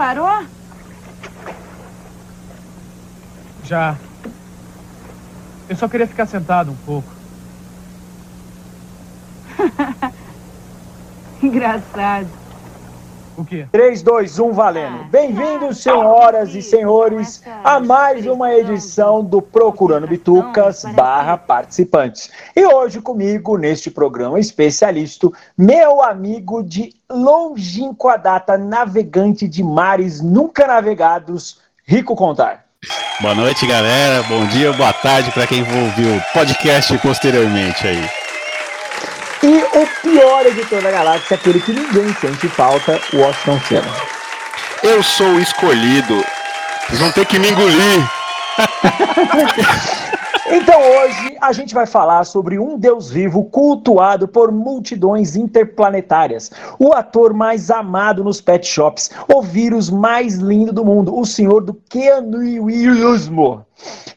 Parou? Já. Eu só queria ficar sentado um pouco. Engraçado. O quê? 3, 2, 1, valendo. Ah. Bem-vindos, senhoras e senhores, a mais uma edição do Procurando Bitucas barra participantes. E hoje comigo, neste programa especialista, meu amigo de longínqua data, navegante de mares nunca navegados, Rico Contar. Boa noite, galera. Bom dia, boa tarde para quem ouviu o podcast posteriormente aí. E o pior editor da galáxia, aquele que ninguém sente falta, Washington Senna. Eu sou o escolhido. Vocês vão ter que me engolir. Então hoje a gente vai falar sobre um deus vivo cultuado por multidões interplanetárias, o ator mais amado nos pet shops, o vírus mais lindo do mundo, o senhor do Keanuismo.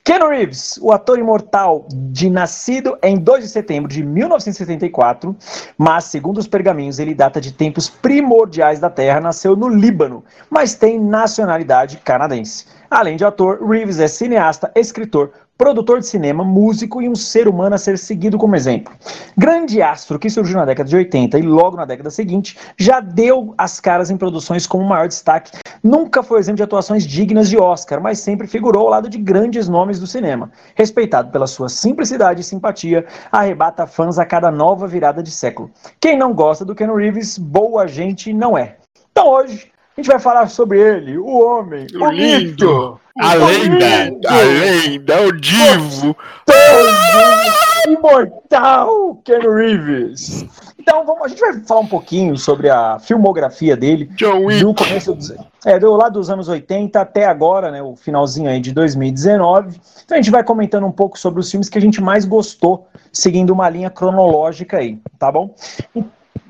Keanu Reeves, o ator imortal de nascido em 2 de setembro de 1974, mas segundo os pergaminhos ele data de tempos primordiais da Terra, nasceu no Líbano, mas tem nacionalidade canadense. Além de ator, Reeves é cineasta, escritor, produtor de cinema, músico e um ser humano a ser seguido como exemplo. Grande astro que surgiu na década de 80 e logo na década seguinte, já deu as caras em produções com o maior destaque. Nunca foi exemplo de atuações dignas de Oscar, mas sempre figurou ao lado de grandes nomes do cinema. Respeitado pela sua simplicidade e simpatia, arrebata fãs a cada nova virada de século. Quem não gosta do Ken Reeves, boa gente não é. Então hoje a gente vai falar sobre ele, o homem, o, O mito, lindo, a o lenda, a lenda, o divo. gostoso, imortal Ken Reeves. Então vamos, a gente vai falar um pouquinho sobre a filmografia dele John Wick. do começo dos, é, do lá dos anos 80 até agora, né, o finalzinho aí de 2019. Então a gente vai comentando um pouco sobre os filmes que a gente mais gostou, seguindo uma linha cronológica aí, tá bom?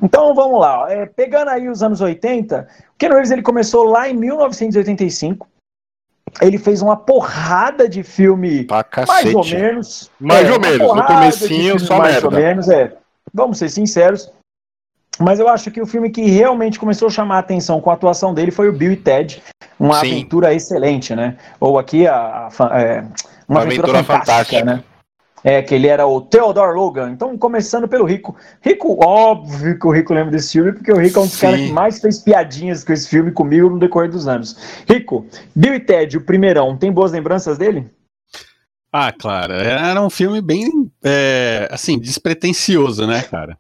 Então vamos lá, é, pegando aí os anos 80, o Ken Reeves ele começou lá em 1985. Ele fez uma porrada de filme mais ou menos. Mais ou uma menos, no comecinho, só mais merda. ou menos, é. Vamos ser sinceros. Mas eu acho que o filme que realmente começou a chamar a atenção com a atuação dele foi o Bill e Ted, uma Sim. aventura excelente, né? Ou aqui a, a fa- é, uma, Uma aventura, aventura fantástica, fantástica. né? É, que ele era o Theodore Logan. Então, começando pelo Rico. Rico, óbvio que o Rico lembra desse filme, porque o Rico é um dos Sim. caras que mais fez piadinhas com esse filme comigo no decorrer dos anos. Rico, Bill e Ted, o primeirão, tem boas lembranças dele? Ah, claro. Era um filme bem, é, assim, despretensioso, né, cara?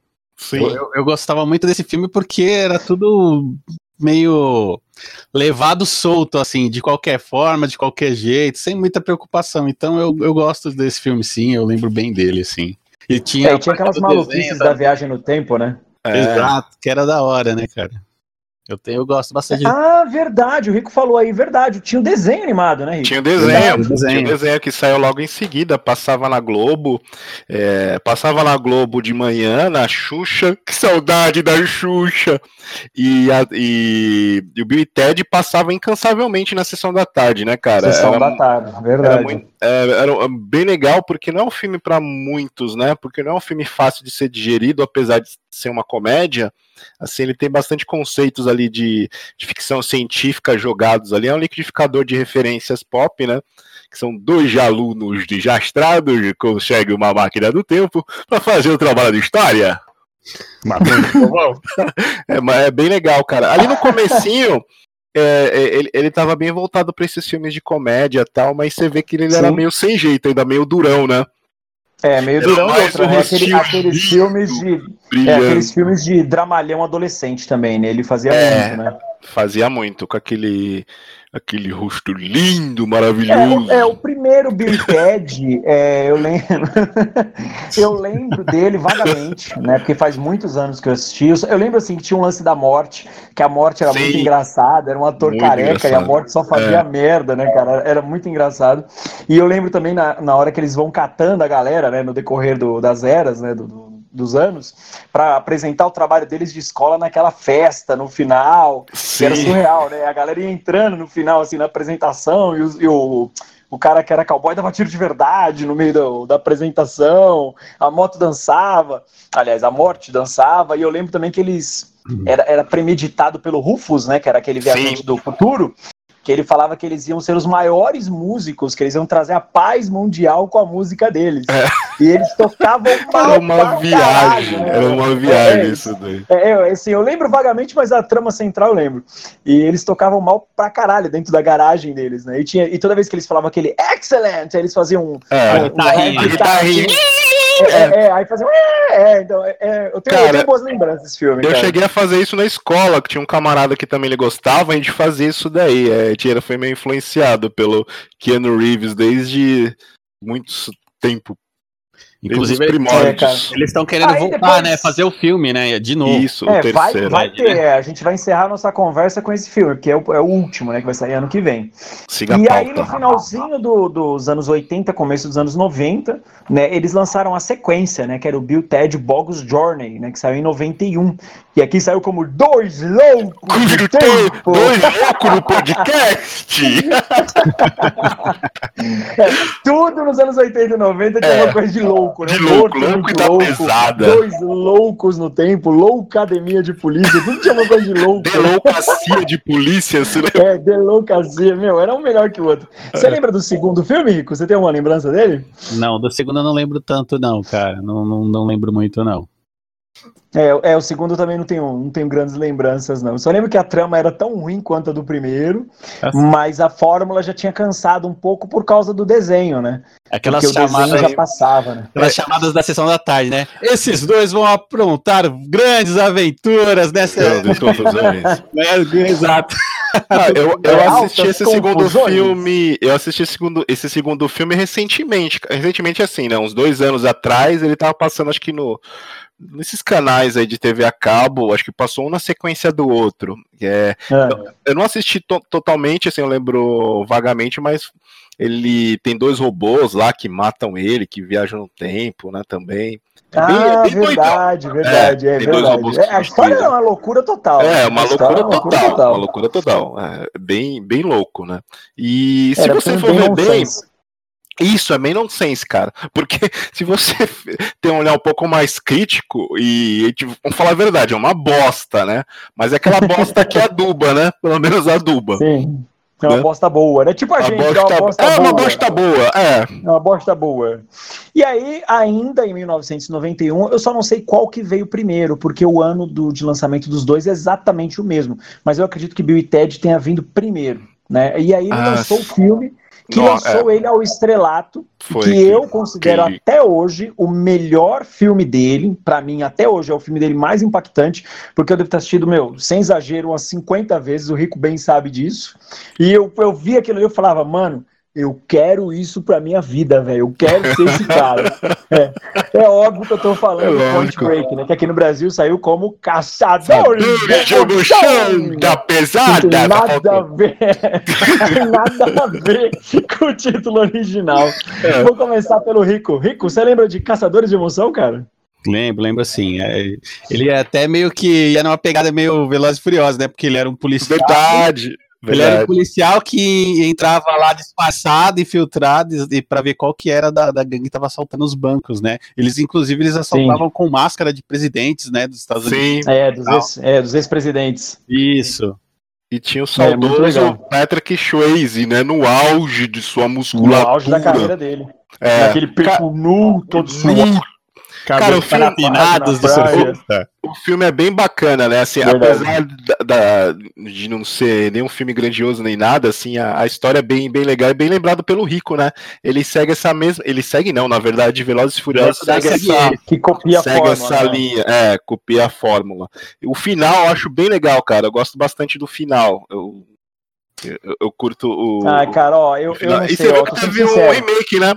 Eu, eu- eu gostava muito desse filme porque era tudo meio levado solto, assim, de qualquer forma, de qualquer jeito, sem muita preocupação. Então eu, eu gosto desse filme, sim, eu lembro bem dele, assim. E tinha, É, e tinha aquelas desenho maluquices da- da viagem no tempo, né? É. Exato, que era da hora, né, cara? Eu, tenho, eu gosto bastante de Ah, verdade, o Rico falou aí, verdade. Tinha um desenho animado, né, Rico? Tinha o desenho, Verdade, tinha desenho. o desenho que saiu logo em seguida, passava na Globo, é, passava na Globo de manhã, na Xuxa, que saudade da Xuxa, e, a- e- e o Bill e Ted passava incansavelmente na sessão da tarde, né, cara? Sessão Era- da tarde, era, verdade. muito- é, era bem legal, porque não é um filme para muitos, né? Porque não é um filme fácil de ser digerido, apesar de ser uma comédia. Assim, ele tem bastante conceitos ali de, de ficção científica jogados ali. É um liquidificador de referências pop, né? Que são dois alunos desastrados que conseguem uma máquina do tempo para fazer o trabalho de história. É, mas é bem legal, cara. Ali no comecinho, é, é, ele, ele tava bem voltado pra esses filmes de comédia tal, mas você vê que ele era meio sem jeito, ainda meio durão, né? É, meio Era durão e mais outra, né? Aquele- aqueles lindo, filmes de. É, aqueles filmes de dramalhão adolescente também, né? Ele fazia É. muito, né? Fazia muito, com aquele, aquele rosto lindo, maravilhoso. É, o- é, o primeiro Bill e Ted, é, eu lembro. eu lembro dele vagamente, né? Porque faz muitos anos que eu assisti. Eu, lembro assim que tinha um lance da morte, que a morte era Sim. muito engraçada, era um ator Muito careca e a engraçado. morte só fazia É. merda, né, cara? Era muito engraçado. E eu lembro também na, na hora que eles vão catando a galera, né, no decorrer do- das eras, né, do- do- dos anos, para apresentar o trabalho deles de escola naquela festa no final. Que era Sim. surreal, né? A galera ia entrando no final, assim, na apresentação, e, os- e o, o cara que era cowboy dava tiro de verdade no meio do, da apresentação, a moto dançava, aliás, a morte dançava, e eu lembro também que eles. Uhum. Era, era premeditado pelo Rufus, né? Que era aquele viajante Sim. do futuro que ele falava que eles iam ser os maiores músicos, que eles iam trazer a paz mundial com a música deles. É. E eles tocavam mal Era uma viagem, caralho, né? era uma viagem é, isso daí. É, é, assim, eu lembro vagamente, mas a trama central eu lembro. E eles tocavam mal pra caralho dentro da garagem deles, né? E, tinha, e toda vez que eles falavam aquele excellent, eles faziam um, é, um, guitarrinha, um, guitarrinha. É, é, é, aí fazia. É, então, é, eu, tenho, cara, eu tenho boas lembranças desse filme. Eu cara. cheguei a fazer isso na escola, que tinha um camarada que também ele gostava, a gente fazia isso daí. É, tinha, foi meio influenciado pelo Keanu Reeves desde muito tempo Inclusive, eles estão querendo Aí voltar, depois... né? Fazer o filme, né? De novo. Isso, é, o terceiro. Vai, vai ter, né? a gente vai encerrar nossa conversa com esse filme, porque é o, é o último, né? Que vai sair ano que vem. Siga e aí, no finalzinho do, dos anos 80, começo dos anos 90, né? Eles lançaram a sequência, né? Que era o Bill Ted Bogus Journey, né? Que saiu em 91. E aqui saiu como Dois Loucos de Tempo. Dois Loucos no podcast. é, tudo nos anos 80 e 90 tinha é. uma coisa de louco louco, né? De louco, louco e da louco, pesada. Dois loucos no tempo, loucademia de polícia, tudo tinha uma coisa de louco. De polícia, você lembra? É, deloucacia, meu, era um melhor que o outro. Você é. lembra do segundo filme, Rico? Você tem uma lembrança dele? Não, do segundo eu não lembro tanto, não, cara. Não, não, não lembro muito, não. É, é, o segundo também não tenho, não tenho grandes lembranças, não. Só lembro que a trama era tão ruim quanto a do primeiro, assim. mas a fórmula já tinha cansado um pouco por causa do desenho, né? Aquelas Porque chamadas já passava, né? Aquelas chamadas da sessão da tarde, né? Esses dois vão aprontar grandes aventuras nessa. é, exato. Ah, eu, eu é, assisti esse segundo filme. Eu assisti esse segundo, esse segundo filme recentemente. Recentemente, assim, né? Uns dois anos atrás, ele tava passando, acho que no nesses canais aí de TV a cabo, acho que passou um na sequência do outro. É, é. Eu não assisti to totalmente, assim, eu lembro vagamente, mas ele tem dois robôs lá que matam ele, que viajam no tempo, né, também. É ah, bem, é verdade, verdade, é, é verdade. É, a história é uma loucura total. É, né? uma loucura, total, loucura total, uma loucura total. É, bem, bem louco, né? E se Era você for ver bem, isso é meio nonsense, cara. Porque se você tem um olhar um pouco mais crítico, e vamos falar a verdade, é uma bosta, né? Mas é aquela bosta que aduba, né? Pelo menos aduba. Sim. É uma né? bosta boa, né? Tipo a, a gente, bosta, é uma bosta é boa. É uma bosta boa, é. É uma bosta boa. E aí, ainda em 1991, eu só não sei qual que veio primeiro, porque o ano do, de lançamento dos dois é exatamente o mesmo. Mas eu acredito que Bill e Ted tenha vindo primeiro, né? E aí ele ah, lançou o filme que Não, lançou é. ele ao estrelato, Foi que eu considero até hoje o melhor filme dele, para mim até hoje é o filme dele mais impactante, porque eu devo ter assistido, meu, sem exagero, umas 50 vezes, o Rico bem sabe disso, e eu, eu vi aquilo e eu falava, mano, eu quero isso pra minha vida, velho. Eu quero ser esse cara. É, é óbvio que eu tô falando é Point Break, né? Que aqui no Brasil saiu como Caçadores do Chão da Pesada. Nada a ver. nada a ver com o título original. É. Vou começar pelo Rico. Rico, você lembra de Caçadores de Emoção, cara? Lembro, lembro sim. É, ele é até meio que ia numa pegada meio veloz e furiosa, né? Porque ele era um policial. Verdade. Verdade. Ele era um policial que entrava lá disfarçado, infiltrado, e para ver qual que era da, da gangue que estava assaltando os bancos, né? Eles, inclusive, eles assaltavam Sim. com máscara de presidentes, né, dos Estados Sim. Unidos. É, dos, ex, é, dos ex-presidentes. Isso. E tinha o é, saudoso é, Patrick Swayze, né, no auge de sua musculatura. No auge da carreira dele. É, Aquele peito nu, todo sujo. Cara, o filme, o filme é bem bacana, né? Assim, apesar da, da, de não ser nenhum filme grandioso nem nada, assim, a, a, história é bem, bem legal e bem lembrado pelo Rico, né? Ele segue essa mesma. Ele segue, não, na verdade, Velozes e Furiosos segue essa. Que copia segue a fórmula, essa né? linha. É, copia a fórmula. O final eu acho bem legal, cara. Eu gosto bastante do final. Eu, eu, eu curto o. Ah, cara, ó, eu, eu não sei, E você viu que teve um remake, né?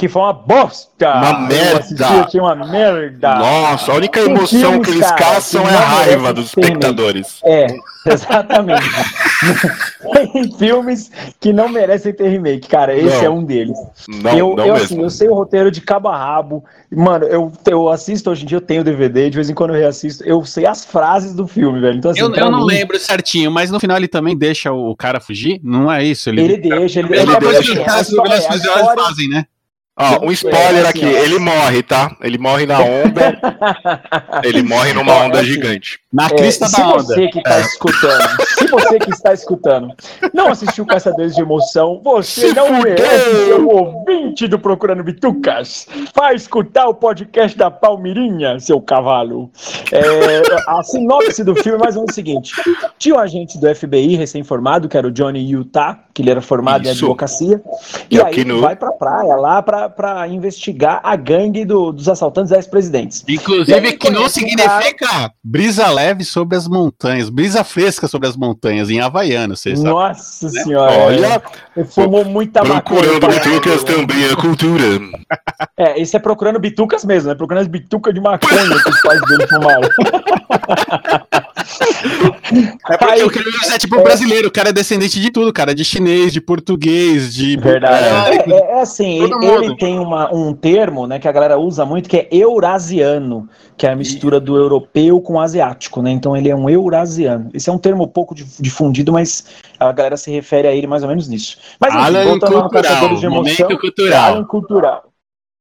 Que foi uma bosta. Uma merda. Assisti, uma merda. Nossa, a única emoção filmes, que eles cara, caçam é a raiva dos espectadores. É, exatamente. Tem filmes que não merecem ter remake, cara. Esse não. é um deles. Não, eu, não eu, assim, eu sei o roteiro de cabo a rabo. Mano, eu, eu assisto hoje em dia, eu tenho DVD, de vez em quando eu reassisto, eu sei as frases do filme, velho. Então, assim, eu, eu não mim... lembro certinho, mas no final ele também deixa o cara fugir? Não é isso? Ele, ele deixa, ele, ele, ele deixa. deixa. É, a história, fazem, né? Ó, um spoiler aqui, ele morre, tá? Ele morre na onda. ele morre numa onda gigante. Na é, crista é, da onda. Se você que está é. escutando, se você que está escutando, não assistiu Caçadores de Emoção, você se não fudeu. merece ser um ouvinte do Procurando Bitucas. Vai escutar o podcast da Palmirinha, seu cavalo. É, a sinopse do filme é mais ou menos o seguinte: tinha um agente do FBI recém-formado, que era o Johnny Utah, que ele era formado Isso. em advocacia, e, e aí ele vai pra praia lá pra para investigar a gangue do, dos assaltantes ex-presidentes. Inclusive, que não significa cara... brisa leve sobre as montanhas, brisa fresca sobre as montanhas, em Havaiano, vocês Nossa sabem, senhora. Né? Olha, fumou muita Procurando bitucas também a cultura. É, esse é procurando bitucas mesmo, né? Procurando as bitucas de maconha que os pais dele fumaram. É porque Aí, o é tipo é... brasileiro, o cara é descendente de tudo, cara, de chinês, de português, de. Verdade. É, é, é assim, ele, ele, tem uma, um termo, né, que a galera usa muito, que é eurasiano, que é a mistura do europeu com o asiático, né? Então ele é um eurasiano. Esse é um termo pouco difundido, mas a galera se refere a ele mais ou menos nisso. Mas enfim, Alan voltando cultural, de emoção, cultural. Alan cultural.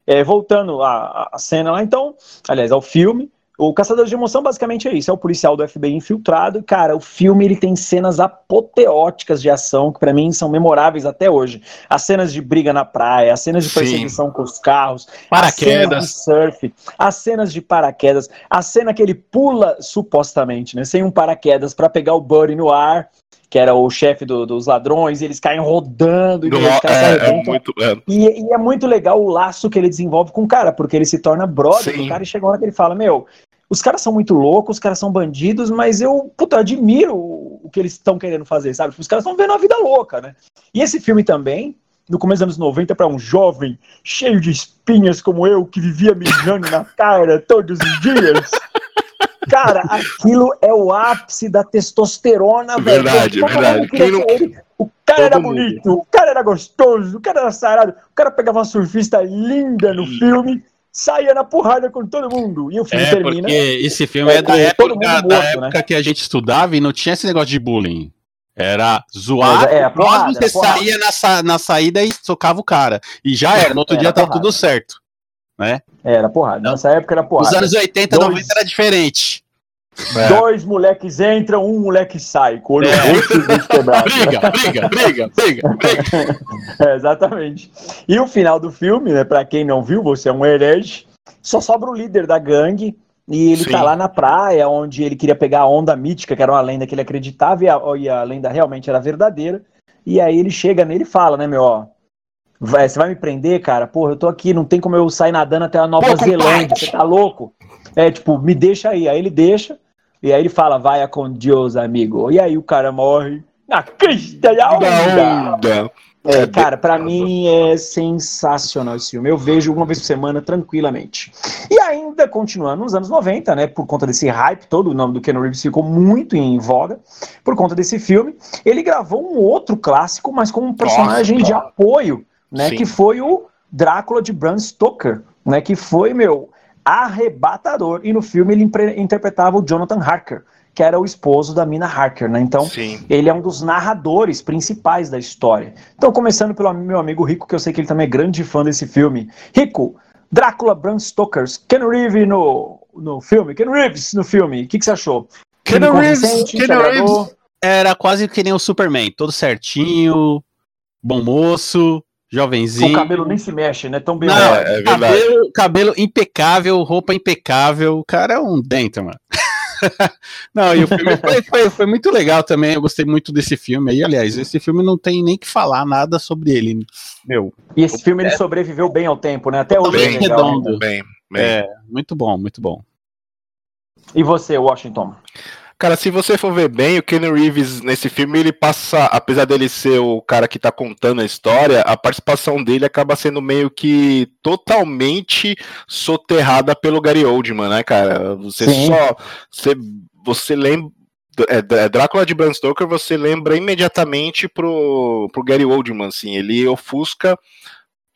É, voltando à, à cena lá, então, aliás, ao filme. O Caçador de Emoção basicamente é isso, é o policial do FBI infiltrado. Cara, o filme ele tem cenas apoteóticas de ação que para mim são memoráveis até hoje. As cenas de briga na praia, as cenas de perseguição Sim. com os carros, paraquedas, as cenas de surf, as cenas de paraquedas, a cena que ele pula supostamente, né, sem um paraquedas para pegar o Buddy no ar que era o chefe do, dos ladrões, e eles caem rodando e, caem é, é muito, é. E, e, é muito legal o laço que ele desenvolve com o cara, porque ele se torna brother do cara e chega uma hora que ele fala, meu, os caras são muito loucos, os caras são bandidos, mas eu, puta, admiro o que eles estão querendo fazer, sabe? Os caras estão vendo a vida louca, né? E esse filme também, no começo dos anos 90, para um jovem cheio de espinhas como eu, que vivia mijando na cara todos os dias. Cara, aquilo é o ápice da testosterona, velho. Verdade, verdade. Não... O cara Todo era bonito, mundo. o cara era gostoso, o cara era sarado, o cara pegava uma surfista linda no filme saia na porrada com todo mundo. E o filme é, termina. Porque esse filme é, é da época, morto, da época né? que a gente estudava e não tinha esse negócio de bullying. Era zoar, é, porrada, você saía na, sa na saída e socava o cara. E já era, no outro era dia tava tudo certo. Né? Era porrada. Nessa época era porrada. Nos anos 80, Dois... 90 era diferente. É. Dois moleques entram, um moleque sai, com olho é. briga, briga, briga, briga, briga. É, exatamente. E o final do filme, né, pra quem não viu, você é um herege, só sobra o líder da gangue, e ele Sim. tá lá na praia, onde ele queria pegar a onda mítica, que era uma lenda que ele acreditava, e a, e a lenda realmente era verdadeira. E aí ele chega nele e fala, né, meu, ó, você vai me prender, cara? Porra, eu tô aqui, não tem como eu sair nadando até a Nova Zelândia, você tá louco? É, tipo, me deixa aí. Aí ele deixa, e aí ele fala, vai com Deus, amigo. E aí o cara morre na crista da onda. É, cara, para mim é sensacional esse filme. Eu vejo uma vez por semana tranquilamente. E ainda continuando nos anos 90, né, por conta desse hype todo, o nome do Ken Reeves ficou muito em voga, por conta desse filme, ele gravou um outro clássico, mas com um personagem Nossa, de apoio, né, Sim. que foi o Drácula de Bram Stoker, né, que foi, meu, arrebatador. E no filme ele interpretava o Jonathan Harker, que era o esposo da Mina Harker, né? Então, Sim. ele é um dos narradores principais da história. Então, começando pelo meu amigo Rico, que eu sei que ele também é grande fã desse filme. Rico, Drácula, Bram Stoker, Ken Reeves no, no filme, Ken Reeves no filme, o que, que você achou? Ken Reeves, Ken Reeves era quase que nem o Superman, todo certinho, bom moço, jovenzinho. O cabelo nem se mexe, né? Tão bem. Não, é, é cabelo, cabelo, impecável, roupa impecável. O cara é um dentro, mano. não, e o filme foi, foi, foi, muito legal também. Eu gostei muito desse filme aí. Aliás, esse filme não tem nem que falar nada sobre ele. Meu. E esse filme ele sobreviveu bem ao tempo, né? Até hoje. Bem é redondo. Bem, bem. É, muito bom, muito bom. E você, Washington? Cara, se você for ver bem, o Ken Reeves nesse filme, ele passa, apesar dele ser o cara que tá contando a história, a participação dele acaba sendo meio que totalmente soterrada pelo Gary Oldman, né, cara? Você Sim. só. Você, você lembra. É, é, Drácula de Bram Stoker, você lembra imediatamente pro, pro Gary Oldman, assim, ele ofusca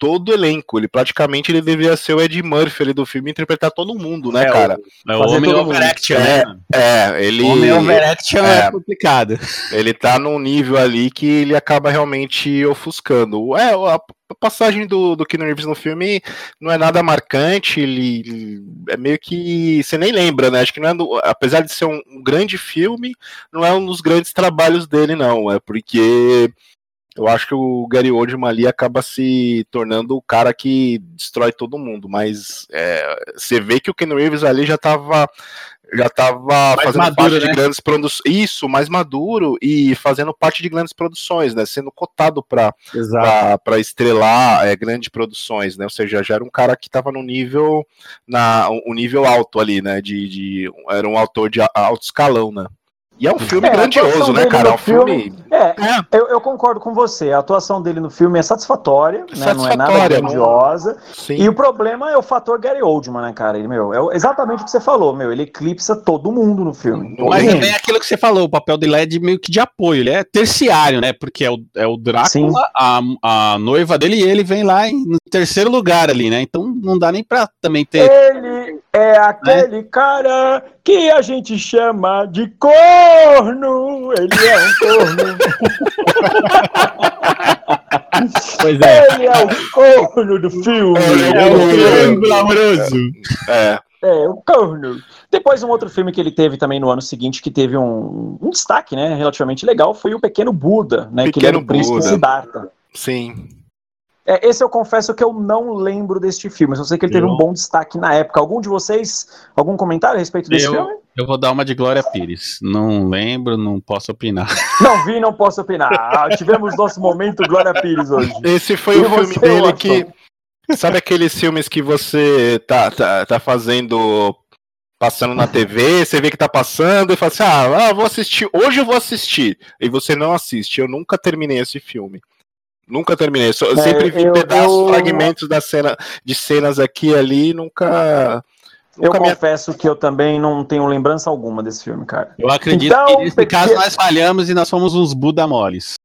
todo o elenco. Ele praticamente ele deveria ser o Ed Murphy ali do filme interpretar todo mundo, né, é, cara? O, é o homem overaction, né? É, ele. O homem overaction é, é complicado. Ele tá num nível ali que ele acaba realmente ofuscando. É, a, a passagem do, do Keanu Reeves no filme não é nada marcante, ele, ele, é meio que você nem lembra, né? Acho que não é do, apesar de ser um, um grande filme, não é um dos grandes trabalhos dele, não. É porque eu acho que o Gary Oldman ali acaba se tornando o cara que destrói todo mundo, mas é, você vê que o Ken Reeves ali já estava já tava fazendo maduro, parte né? de grandes produções. Isso, mais maduro e fazendo parte de grandes produções, né? Sendo cotado para estrelar é, grandes produções, né? Ou seja, já era um cara que estava no nível, na, um nível alto ali, né? De, de, era um autor de alto escalão, né? E é um filme é, grandioso, né, cara? É um filme. filme... É, é. Eu, eu, concordo com você. A atuação dele no filme é satisfatória, né? não é nada grandiosa. Não... E o problema é o fator Gary Oldman, né, cara? Ele, meu, é exatamente o que você falou, meu. Ele eclipsa todo mundo no filme. Mas também é aquilo que você falou, o papel dele é de meio que de apoio, ele é terciário, né? Porque é o, é o Drácula, a, a noiva dele e ele vem lá em, no terceiro lugar ali, né? Então não dá nem pra também ter. Ele é aquele é. cara que a gente chama de corno. Ele é um corno. pois é. Ele é o corno do filme. É, é o corno glamouroso. É. É, o corno. Depois, um outro filme que ele teve também no ano seguinte, que teve um, um destaque, né, relativamente legal, foi o Pequeno Buda, né, Pequeno que ele era o príncipe. Siddhartha. Sim. É, esse eu confesso que eu não lembro deste filme, eu sei que ele teve um bom destaque na época. Algum de vocês, algum comentário a respeito desse eu, filme? Eu vou dar uma de Glória Pires. Não lembro, não posso opinar. Não vi, não posso opinar. Ah, tivemos nosso momento Glória Pires hoje. Esse foi e o filme dele que. Sabe aqueles filmes que você tá, tá, tá fazendo passando na TV, você vê que tá passando e fala assim: ah, ah, vou assistir, hoje eu vou assistir. E você não assiste. Eu nunca terminei esse filme. Nunca terminei. Eu é, sempre vi eu, pedaços, eu... fragmentos da cena, de cenas aqui e ali, nunca. Eu confesso que eu também não tenho lembrança alguma desse filme, cara. Eu acredito então, que nesse pequeno... caso nós falhamos e nós fomos uns Buda moles.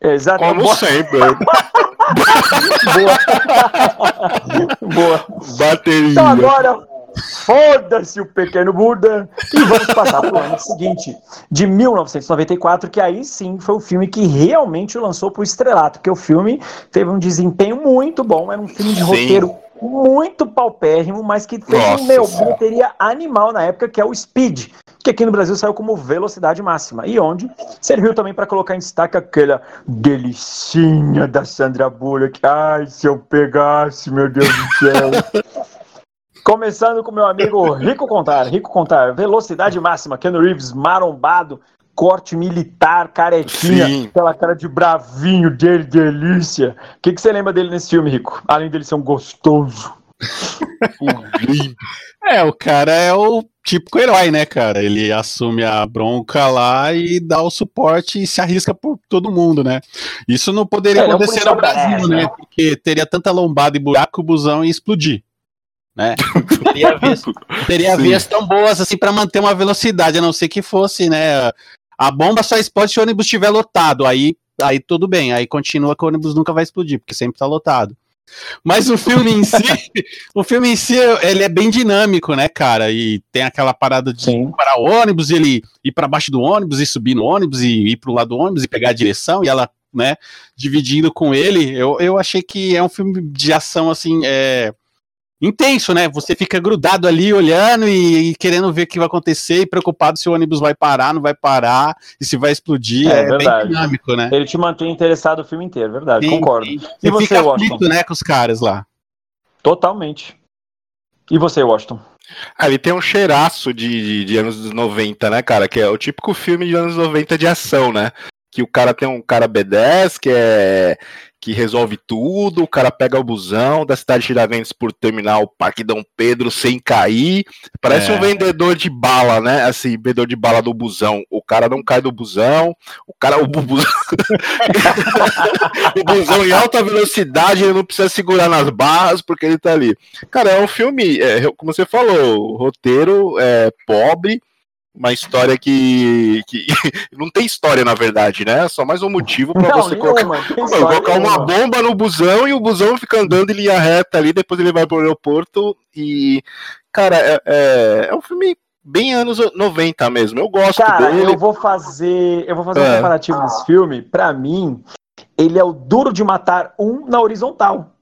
Exatamente. Como sempre. Boa. Boa. Bateria. Então agora, Foda-se o pequeno Buda! E vamos passar para o ano seguinte, de 1994, que aí sim foi o filme que realmente o lançou para o estrelato, porque o filme teve um desempenho muito bom, era um filme de sim. roteiro muito paupérrimo, mas que teve Nossa, um meu, bilheteria animal na época, que é o Speed, que aqui no Brasil saiu como velocidade máxima, e onde serviu também para colocar em destaque aquela delicinha da Sandra Bullock. Ai, se eu pegasse, meu Deus do céu! Começando com meu amigo Rico Contar. Rico Contar, velocidade máxima, Ken Reeves marombado, corte militar, carequinha, Sim. aquela cara de bravinho dele, delícia. O que, que você lembra dele nesse filme, Rico? Além dele ser um gostoso. é, o cara é o típico herói, né, cara? Ele assume a bronca lá e dá o suporte e se arrisca por todo mundo, né? Isso não poderia é, acontecer no Brasil, né? Porque teria tanta lombada e buraco, o busão ia explodir né? teria vias, teria vias tão boas assim para manter uma velocidade, a não ser que fosse, né? A bomba só explode se o ônibus estiver lotado, aí, aí tudo bem, aí continua que o ônibus nunca vai explodir, porque sempre tá lotado. Mas o filme em si, o filme em si, ele é bem dinâmico, né, cara? E tem aquela parada de Sim. parar o ônibus, ele ir para baixo do ônibus e subir no ônibus e ir pro lado do ônibus e pegar a direção e ela, né, dividindo com ele. Eu, eu achei que é um filme de ação assim, é, intenso, né? Você fica grudado ali olhando e, e, querendo ver o que vai acontecer e preocupado se o ônibus vai parar, não vai parar e se vai explodir. É, é bem dinâmico, né? Ele te mantém interessado o filme inteiro, verdade, sim, concordo. Sim. E você, fica Washington? Aflito, né, com os caras lá. Totalmente. E você, Washington? Ah, ele tem um cheiraço de, de, de, anos 90, né, cara? Que é o típico filme de anos 90 de ação, né? Que o cara tem um cara B10 que é que resolve tudo, o cara pega o busão da cidade de Tiradentes por terminar o Parque Dom Pedro sem cair. Parece é. um vendedor de bala, né? Assim, vendedor de bala do busão. O cara não cai do busão, o cara o, busão, o busão em alta velocidade, ele não precisa segurar nas barras porque ele tá ali. Cara, é um filme, é, como você falou, roteiro é pobre uma história que, que não tem história na verdade, né? Só mais um motivo para você colocar, colocar uma bomba no busão e o busão fica andando em linha reta ali, depois ele vai pro aeroporto e cara, é, é, é um filme bem anos 90 mesmo. Eu gosto cara, dele. eu vou fazer, eu vou fazer é. um comparativo desse filme. Para mim, ele é o Duro de Matar um na horizontal.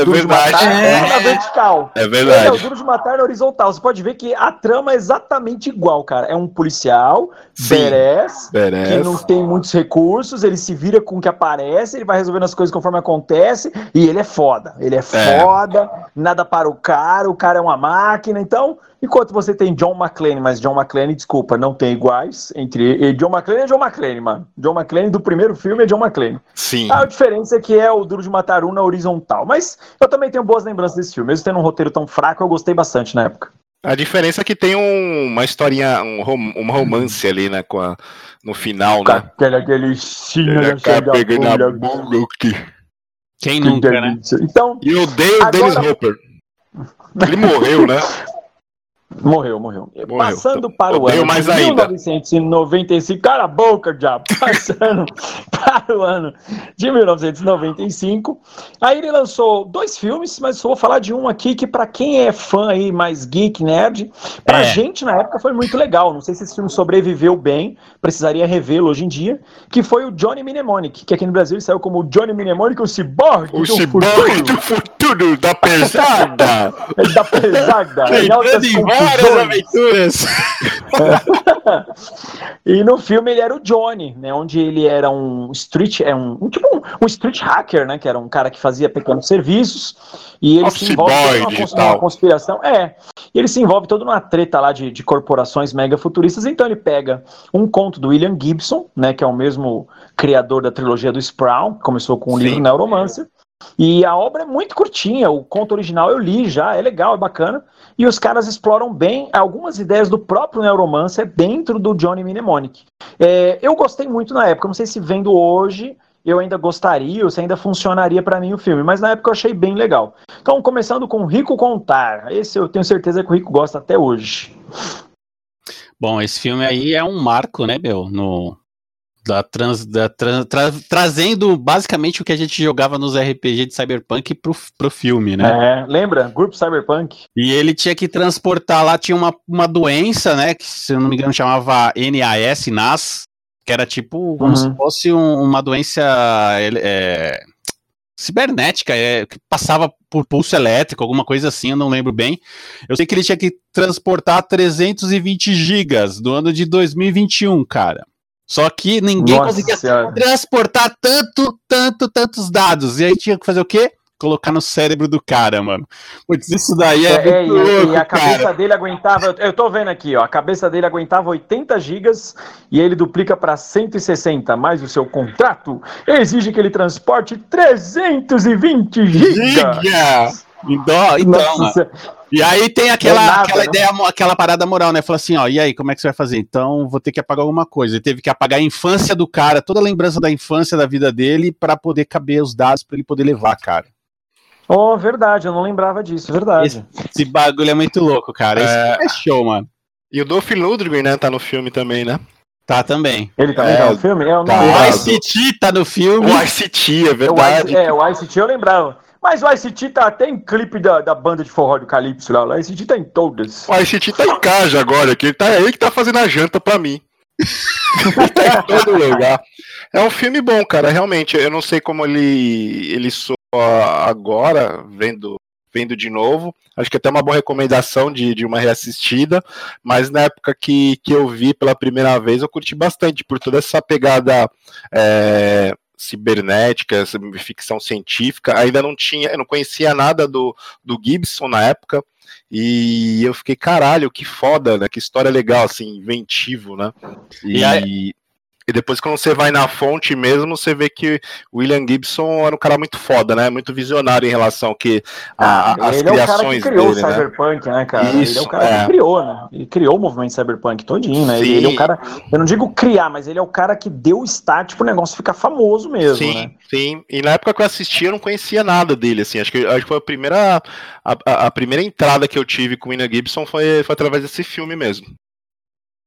É duro verdade. De matar, é. na vertical. É verdade. Ele é o duro de matar na horizontal. Você pode ver que a trama é exatamente igual, cara. É um policial, Beres, que não tem muitos recursos, ele se vira com o que aparece, ele vai resolvendo as coisas conforme acontece, e ele é foda. Ele é, é. foda, nada para o cara, o cara é uma máquina. Então, Enquanto você tem John McClane, mas John McClane, desculpa, não tem iguais entre John McClane e John McClane, mano. John McClane do primeiro filme é John McClane. Sim. A diferença é que é o Duro de Matar um na horizontal. Mas eu também tenho boas lembranças desse filme. Mesmo tendo um roteiro tão fraco, eu gostei bastante na época. A diferença é que tem um, uma historinha, um, rom, um romance ali, né, com a, no final, né? Aquela delicinha da bunda aqui. Quem nunca, né? Então, e eu odeio o agora... Dennis Hopper. Ele morreu, né? Morreu, morreu. morreu. Passando para o ano mais de 1995, cara a boca já, passando para o ano de 1995. Aí ele lançou dois filmes, mas vou falar de um aqui que para quem é fã aí mais geek nerd, pra é. gente na época foi muito legal. Não sei se esse filme sobreviveu bem, precisaria revê-lo hoje em dia, que foi o Johnny Mnemonic, que aqui no Brasil ele saiu como Johnny Mnemonic, o ciborgue o do ciborgue do futuro da pesada. da pesada. Várias aventuras. e no filme ele era o Johnny, né? Onde ele era um street, é um, um tipo um, um, street hacker, né? Que era um cara que fazia pequenos serviços e ele se envolve numa, numa conspiração. É. E ele se envolve todo numa treta lá de, de corporações mega futuristas. Então ele pega um conto do William Gibson, né? Que é o mesmo criador da trilogia do Sproul, que começou com o livro Neuromancer. E a obra é muito curtinha, o conto original eu li já, é legal, é bacana. E os caras exploram bem algumas ideias do próprio Neuromancer dentro do Johnny Mnemonic. É, eu gostei muito na época, não sei se vendo hoje eu ainda gostaria, ou se ainda funcionaria para mim o filme, mas na época eu achei bem legal. Então, começando com Rico Contar, esse eu tenho certeza que o Rico gosta até hoje. Bom, esse filme aí é um marco, né, meu, no, da trans, da tra, tra, trazendo basicamente o que a gente jogava nos RPG de Cyberpunk pro, pro filme, né? É, lembra? Grupo Cyberpunk. E ele tinha que transportar lá, tinha uma, uma doença, né? Que se eu não me engano chamava NAS, NAS, que era tipo como uhum. se fosse um, uma doença é, cibernética, é, que passava por pulso elétrico, alguma coisa assim, eu não lembro bem. Eu sei que ele tinha que transportar 320 gigas do ano de 2021, cara. Só que ninguém Nossa conseguia senhora. transportar tanto, tanto, tantos dados. E aí tinha que fazer o quê? Colocar no cérebro do cara, mano. Putz, isso daí é. é, é e, louco, e, a cabeça cara. dele aguentava. Eu tô vendo aqui, ó. A cabeça dele aguentava 80 gigas e ele duplica para 160. Mais o seu contrato exige que ele transporte 320 gigas. Giga! Então, então e aí tem aquela, nada, aquela né? ideia, aquela parada moral, né? Fala assim, ó, e aí, como é que você vai fazer? Então, vou ter que apagar alguma coisa. Ele teve que apagar a infância do cara, toda a lembrança da infância da vida dele, para poder caber os dados para ele poder levar, cara. Oh, verdade, eu não lembrava disso, verdade. Esse, esse bagulho é muito louco, cara. Esse é, é show, mano. E o Dolph Lundgren, né, tá no filme também, né? Tá também. Ele também é, tá no filme? É, o tá. ICT tá no filme. O ICT, é verdade. É, o ICT eu lembrava. Mas o ICT tá até em clipe da, da banda de forró do Calypso lá. O ICT tá em todas. O ICT tá em casa agora, que ele tá aí que tá fazendo a janta pra mim. tá em todo lugar. É um filme bom, cara, realmente. Eu não sei como ele, ele soa agora, vendo, vendo de novo. Acho que é até uma boa recomendação de, de uma reassistida. Mas na época que, que eu vi pela primeira vez, eu curti bastante, por toda essa pegada. É, cibernética, ficção científica. Ainda não tinha, eu não conhecia nada do, do Gibson na época. E eu fiquei, caralho, que foda, né? Que história legal, assim, inventivo, né? E, e, E depois, quando você vai na fonte mesmo, você vê que o William Gibson era um cara muito foda, né? Muito visionário em relação que a, ah, ele criações é o cara que criou dele, o Cyberpunk, né, né cara? Isso, ele é o cara é. que criou, né? Ele criou o movimento Cyberpunk todinho, né? Ele, ele, é o cara, eu não digo criar, mas ele é o cara que deu o start pro negócio ficar famoso mesmo, sim, né? Sim, e na época que eu assisti eu não conhecia nada dele, assim, acho que, acho que foi a primeira, a, a, a primeira entrada que eu tive com o William Gibson foi, foi através desse filme mesmo.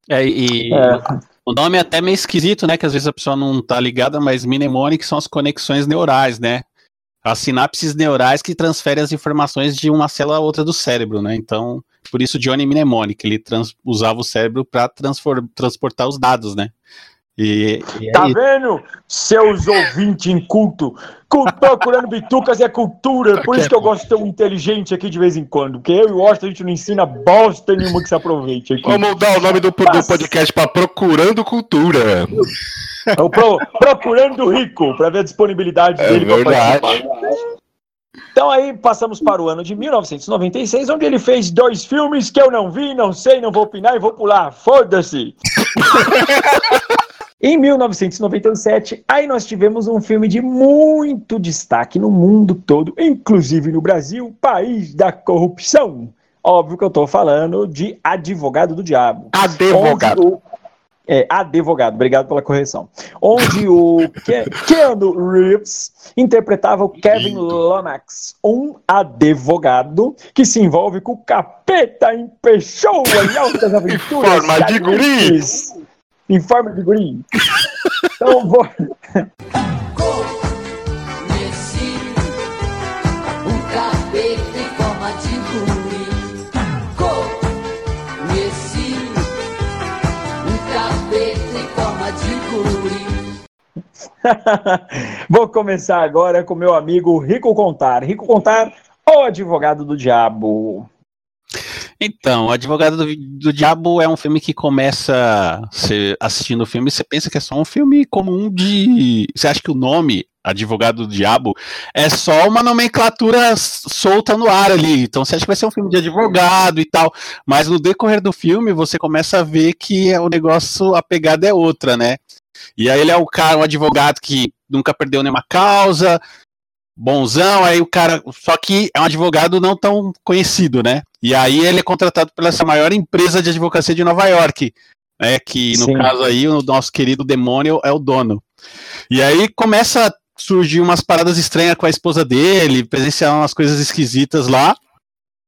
É, e é. O nome é até meio esquisito, né? Que às vezes a pessoa não tá ligada, mas mnemonic são as conexões neurais, né? As sinapses neurais que transferem as informações de uma célula a outra do cérebro, né? Então, por isso Johnny Mnemonic, ele trans, usava o cérebro para transportar os dados, né? E, e tá vendo, seus ouvintes inculto? Procurando bitucas é cultura, por isso que eu gosto de ter um inteligente aqui de vez em quando, porque eu e o Washington a gente não ensina bosta nenhuma que se aproveite aqui. Vamos mudar o nome do, do podcast para Procurando Cultura. É o pro, Procurando Rico, para ver a disponibilidade é dele verdade. Então aí passamos para o ano de 1996, onde ele fez dois filmes que eu não vi, não sei, não vou opinar e vou pular. Foda-se! Em 1997, aí nós tivemos um filme de muito destaque no mundo todo, inclusive no Brasil, país da corrupção. Óbvio que eu estou falando de Advogado do Diabo. Advogado. O, é, advogado, obrigado pela correção. Onde o Ke Keanu Reeves interpretava o Kevin Lomax, um advogado que se envolve com o capeta em pessoa em altas aventuras. Em forma de guris em forma de green. Então vou. Guri. Guri. vou começar agora com meu amigo Rico Contar. Rico Contar, o advogado do diabo. Então, o Advogado do, do, Diabo é um filme que começa você assistindo o filme, você pensa que é só um filme comum de. Você acha que o nome Advogado do Diabo é só uma nomenclatura solta no ar ali. Então você acha que vai ser um filme de advogado e tal. Mas no decorrer do filme você começa a ver que o negócio, a pegada é outra, né? E aí ele é o cara, um advogado que nunca perdeu nenhuma causa, bonzão, aí o cara. Só que é um advogado não tão conhecido, né? E aí ele é contratado pela essa maior empresa de advocacia de Nova York. Né, que no Sim. caso aí o nosso querido demônio é o dono. E aí começa a surgir umas paradas estranhas com a esposa dele, presenciar umas coisas esquisitas lá.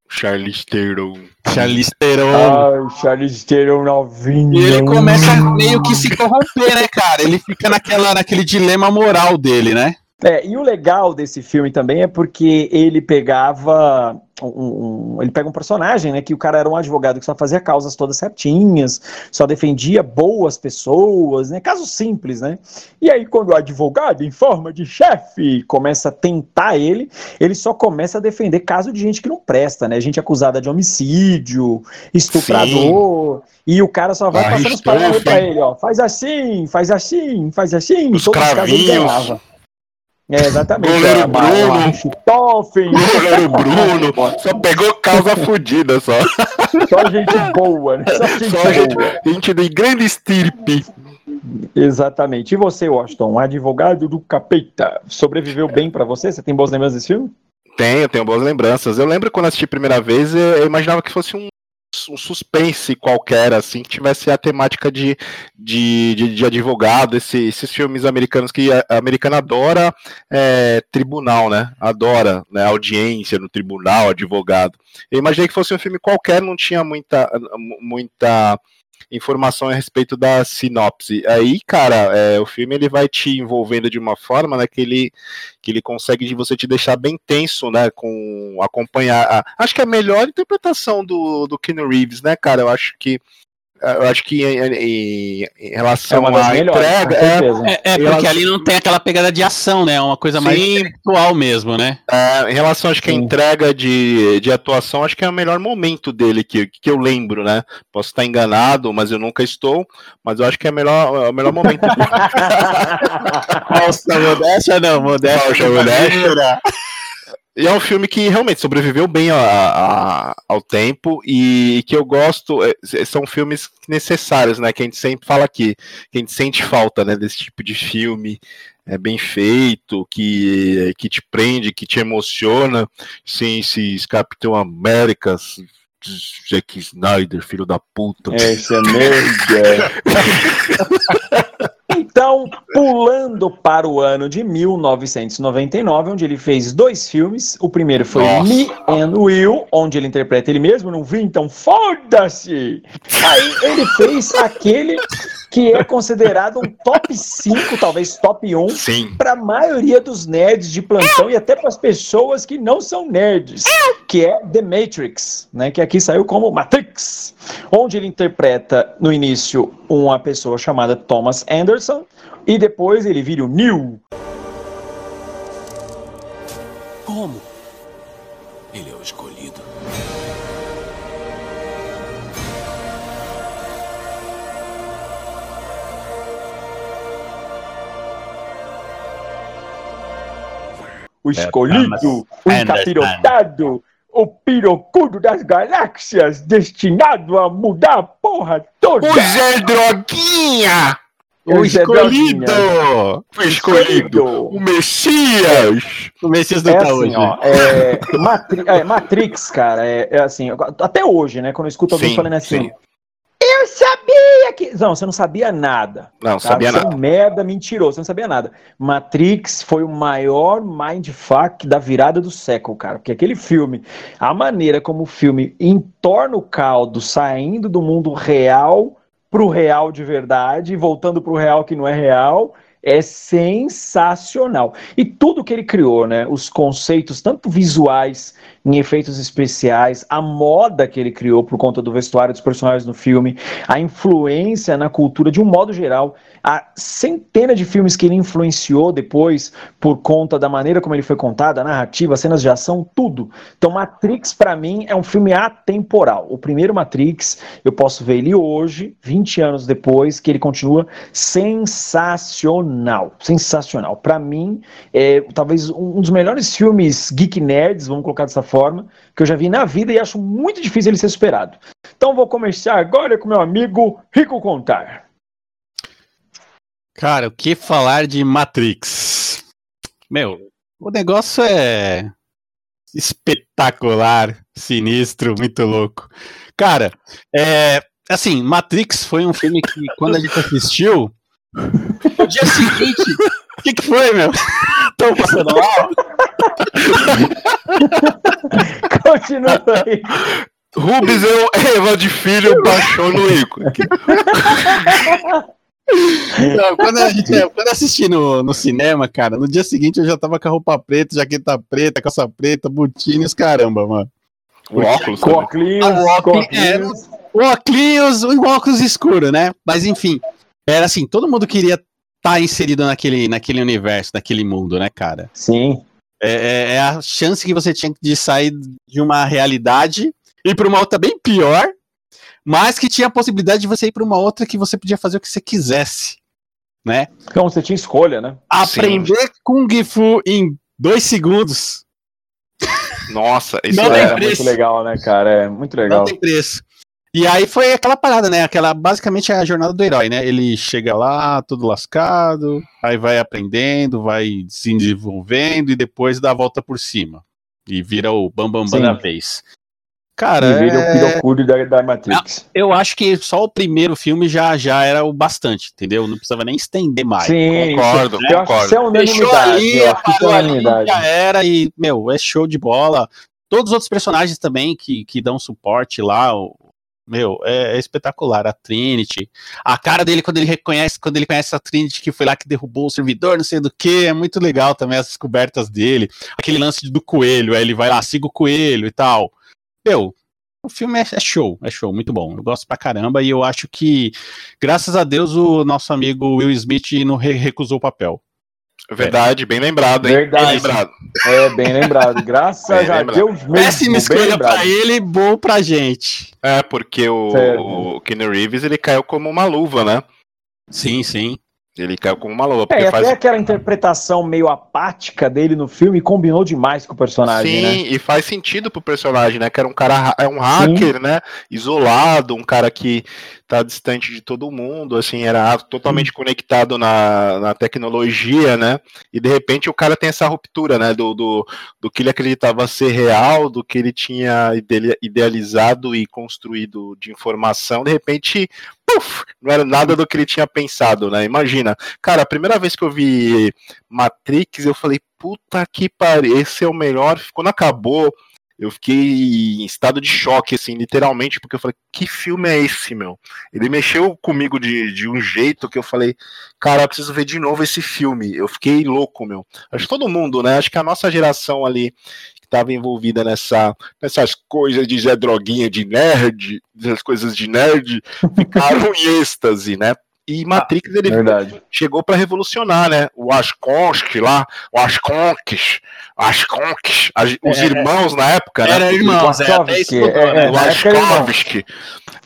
Charlize Theron. Charlize Theron. Ai, Charlize Theron novinho. E ele começa meio que se corromper, né, cara? Ele fica naquela, naquele dilema moral dele, né? É, e o legal desse filme também é porque ele pegava um, um, ele pega um personagem, né, que o cara era um advogado que só fazia causas todas certinhas, só defendia boas pessoas, né, casos simples, né. E aí quando o advogado, em forma de chefe, começa a tentar ele, ele só começa a defender caso de gente que não presta, né, gente acusada de homicídio, estuprador, Sim. e o cara só vai passando os parâmetros pra ele, ó, faz assim, faz assim, faz assim, os todos os casos ele ganhava. É, exatamente. Goleiro é, Bruno. Toffen. Goleiro Bruno. Só pegou causa fodida só. Só gente boa, né? Só gente, só gente, gente de grande estirpe. Exatamente. E você, Washington, advogado do capeta, sobreviveu bem para você? Você tem boas lembranças desse filme? Tenho, tenho boas lembranças. Eu lembro quando assisti a primeira vez, eu imaginava que fosse um um suspense qualquer, assim, que tivesse a temática de, de, de, de advogado, esse, esses filmes americanos que a, a americana adora é, tribunal, né? Adora né, audiência no tribunal, advogado. Eu imaginei que fosse um filme qualquer, não tinha muita, muita informação a respeito da sinopse. Aí, cara, é, o filme ele vai te envolvendo de uma forma né, que, ele, que ele consegue de você te deixar bem tenso, né? Com acompanhar. A, acho que é a melhor interpretação do, do Keanu Reeves, né, cara? Eu acho que eu acho que em, em, relação é à melhores, entrega. É, é, é porque ali não tem aquela pegada de ação, né? É uma coisa Sim. mais intelectual mesmo, né? É, em relação, acho que a entrega de, de atuação, acho que é o melhor momento dele que, que eu lembro, né? Posso estar enganado, mas eu nunca estou. Mas eu acho que é, melhor, é o melhor momento. Nossa, modéstia não, modéstia. modéstia. E é um filme que realmente sobreviveu bem a, a, ao tempo e que eu gosto. É, são filmes necessários, né? Que a gente sempre fala aqui, que a gente sente falta né, desse tipo de filme é bem feito, que, que te prende, que te emociona, sem esses Capitão América, Jack Snyder, filho da puta. Esse é merda. Então, pulando para o ano de 1999, onde ele fez dois filmes. O primeiro foi Nossa. Me and Will, onde ele interpreta ele mesmo, não vi, então foda-se! Aí ele fez aquele que é considerado um top 5, talvez top 1, para a maioria dos nerds de plantão e até para as pessoas que não são nerds, que é The Matrix, né, que aqui saiu como Matrix, onde ele interpreta no início uma pessoa chamada Thomas Anderson e depois ele vira o Neil. Como? Ele é o escolhido. o é, escolhido, o encapirotado, o pirocudo das galáxias, destinado a mudar a porra toda. O Zé Droguinha! O, o escolhido! O escolhido! O Messias! O Messias do é tá assim, ó, é, Matri é, Matrix, cara, é, é, assim, até hoje, né, quando eu escuto alguém sim, falando assim, sim. Eu sabia que. Não, você não sabia nada. Não, tá? sabia você nada. É um merda mentiroso, você não sabia nada. Matrix foi o maior mindfuck da virada do século, cara. Porque aquele filme, a maneira como o filme entorna o caldo, saindo do mundo real pro real de verdade, voltando pro real que não é real, é sensacional. E tudo que ele criou, né? Os conceitos, tanto visuais, em efeitos especiais, a moda que ele criou por conta do vestuário dos personagens no filme, a influência na cultura de um modo geral a centena de filmes que ele influenciou depois por conta da maneira como ele foi contado, a narrativa, as cenas de ação, tudo. Então, Matrix, para mim, é um filme atemporal. O primeiro Matrix, eu posso ver ele hoje, 20 anos depois, que ele continua sensacional. Sensacional. Para mim, é talvez um dos melhores filmes geek nerds, vamos colocar dessa forma, que eu já vi na vida e acho muito difícil ele ser superado. Então, vou começar agora com meu amigo Rico Contar. Cara, o que falar de Matrix? Meu, o negócio é espetacular, sinistro, muito louco. Cara, é, assim, Matrix foi um filme que quando a gente assistiu, no dia seguinte, o que, que foi, meu? Tô passando mal? Continua aí. Rubens é Eva de filho baixou no ícone. Não, quando, a gente, quando eu assisti no, no cinema, cara, no dia seguinte eu já tava com a roupa preta, jaqueta preta, calça preta, botinha, os caramba, mano. O óculos. Com óculos. O óculos, o óculos escuro, né? Mas enfim, era assim, todo mundo queria tá inserido naquele, naquele universo, naquele mundo, né, cara? Sim. É, é, é a chance que você tinha de sair de uma realidade e para uma outra bem pior, mas que tinha a possibilidade de você ir para uma outra que você podia fazer o que você quisesse, né? Então você tinha escolha, né? Aprender Sim. Kung Fu em dois segundos. Nossa, isso Não é muito legal, né, cara? É muito legal. Não tem preço. E aí foi aquela parada, né? Aquela basicamente é a jornada do herói, né? Ele chega lá, todo lascado, aí vai aprendendo, vai se desenvolvendo e depois dá a volta por cima. E vira o bambambam bam, bam da vez. Cara, e vira é... o da, da Matrix. Eu acho que só o primeiro filme já, já era o bastante, entendeu? Não precisava nem estender mais. Sim, concordo, né? concordo. Eu acho que é Ali, acho que é unanimidade. Já era e, meu, é show de bola. Todos os outros personagens também que, que dão suporte lá, o, meu, é, é, espetacular. A Trinity. A cara dele quando ele reconhece, quando ele conhece a Trinity, que foi lá que derrubou o servidor, não sei do que. É muito legal também as descobertas dele. Aquele lance do coelho, aí ele vai lá, siga o coelho e tal. Meu, o filme é, é, show, é show, muito bom. Eu gosto pra caramba e eu acho que, graças a Deus, o nosso amigo Will Smith não re recusou o papel. Verdade, é. bem lembrado, hein? Verdade. Bem lembrado. É, bem lembrado. Graças bem a lembrado. Deus mesmo. Péssima escolha pra ele, bom pra gente. É, porque o, o Keanu Reeves, ele caiu como uma luva, né? Sim, sim. Ele caiu como uma luva. É, Porque e faz... até aquela interpretação meio apática dele no filme combinou demais com o personagem, Sim, né? e faz sentido pro personagem, né? Que era um cara, é um hacker, né? Isolado, um cara que tá distante de todo mundo, assim, era totalmente conectado na, na tecnologia, né? E de repente o cara tem essa ruptura, né? Do, do, do que ele acreditava ser real, do que ele tinha ide- idealizado e construído de informação, de repente, não era nada do que ele tinha pensado, né? Imagina, cara, a primeira vez que eu vi Matrix, eu falei, puta que pariu, esse é o melhor. Quando acabou, eu fiquei em estado de choque, assim, literalmente, porque eu falei, que filme é esse, meu? Ele mexeu comigo de, de um jeito que eu falei, cara, eu preciso ver de novo esse filme. Eu fiquei louco, meu. Acho que todo mundo, né? Acho que a nossa geração ali que estava envolvida nessa, nessas coisas de Zé Droguinha, de nerd, essas coisas de nerd, ficaram em êxtase, né? E Matrix, ele Verdade. chegou para revolucionar, né? O Asconsk lá, o Asconks, Asconks, as- os É, irmãos na época, né? Era irmãos, é, até isso mudou, é, né? é. O irmão. Askovsky.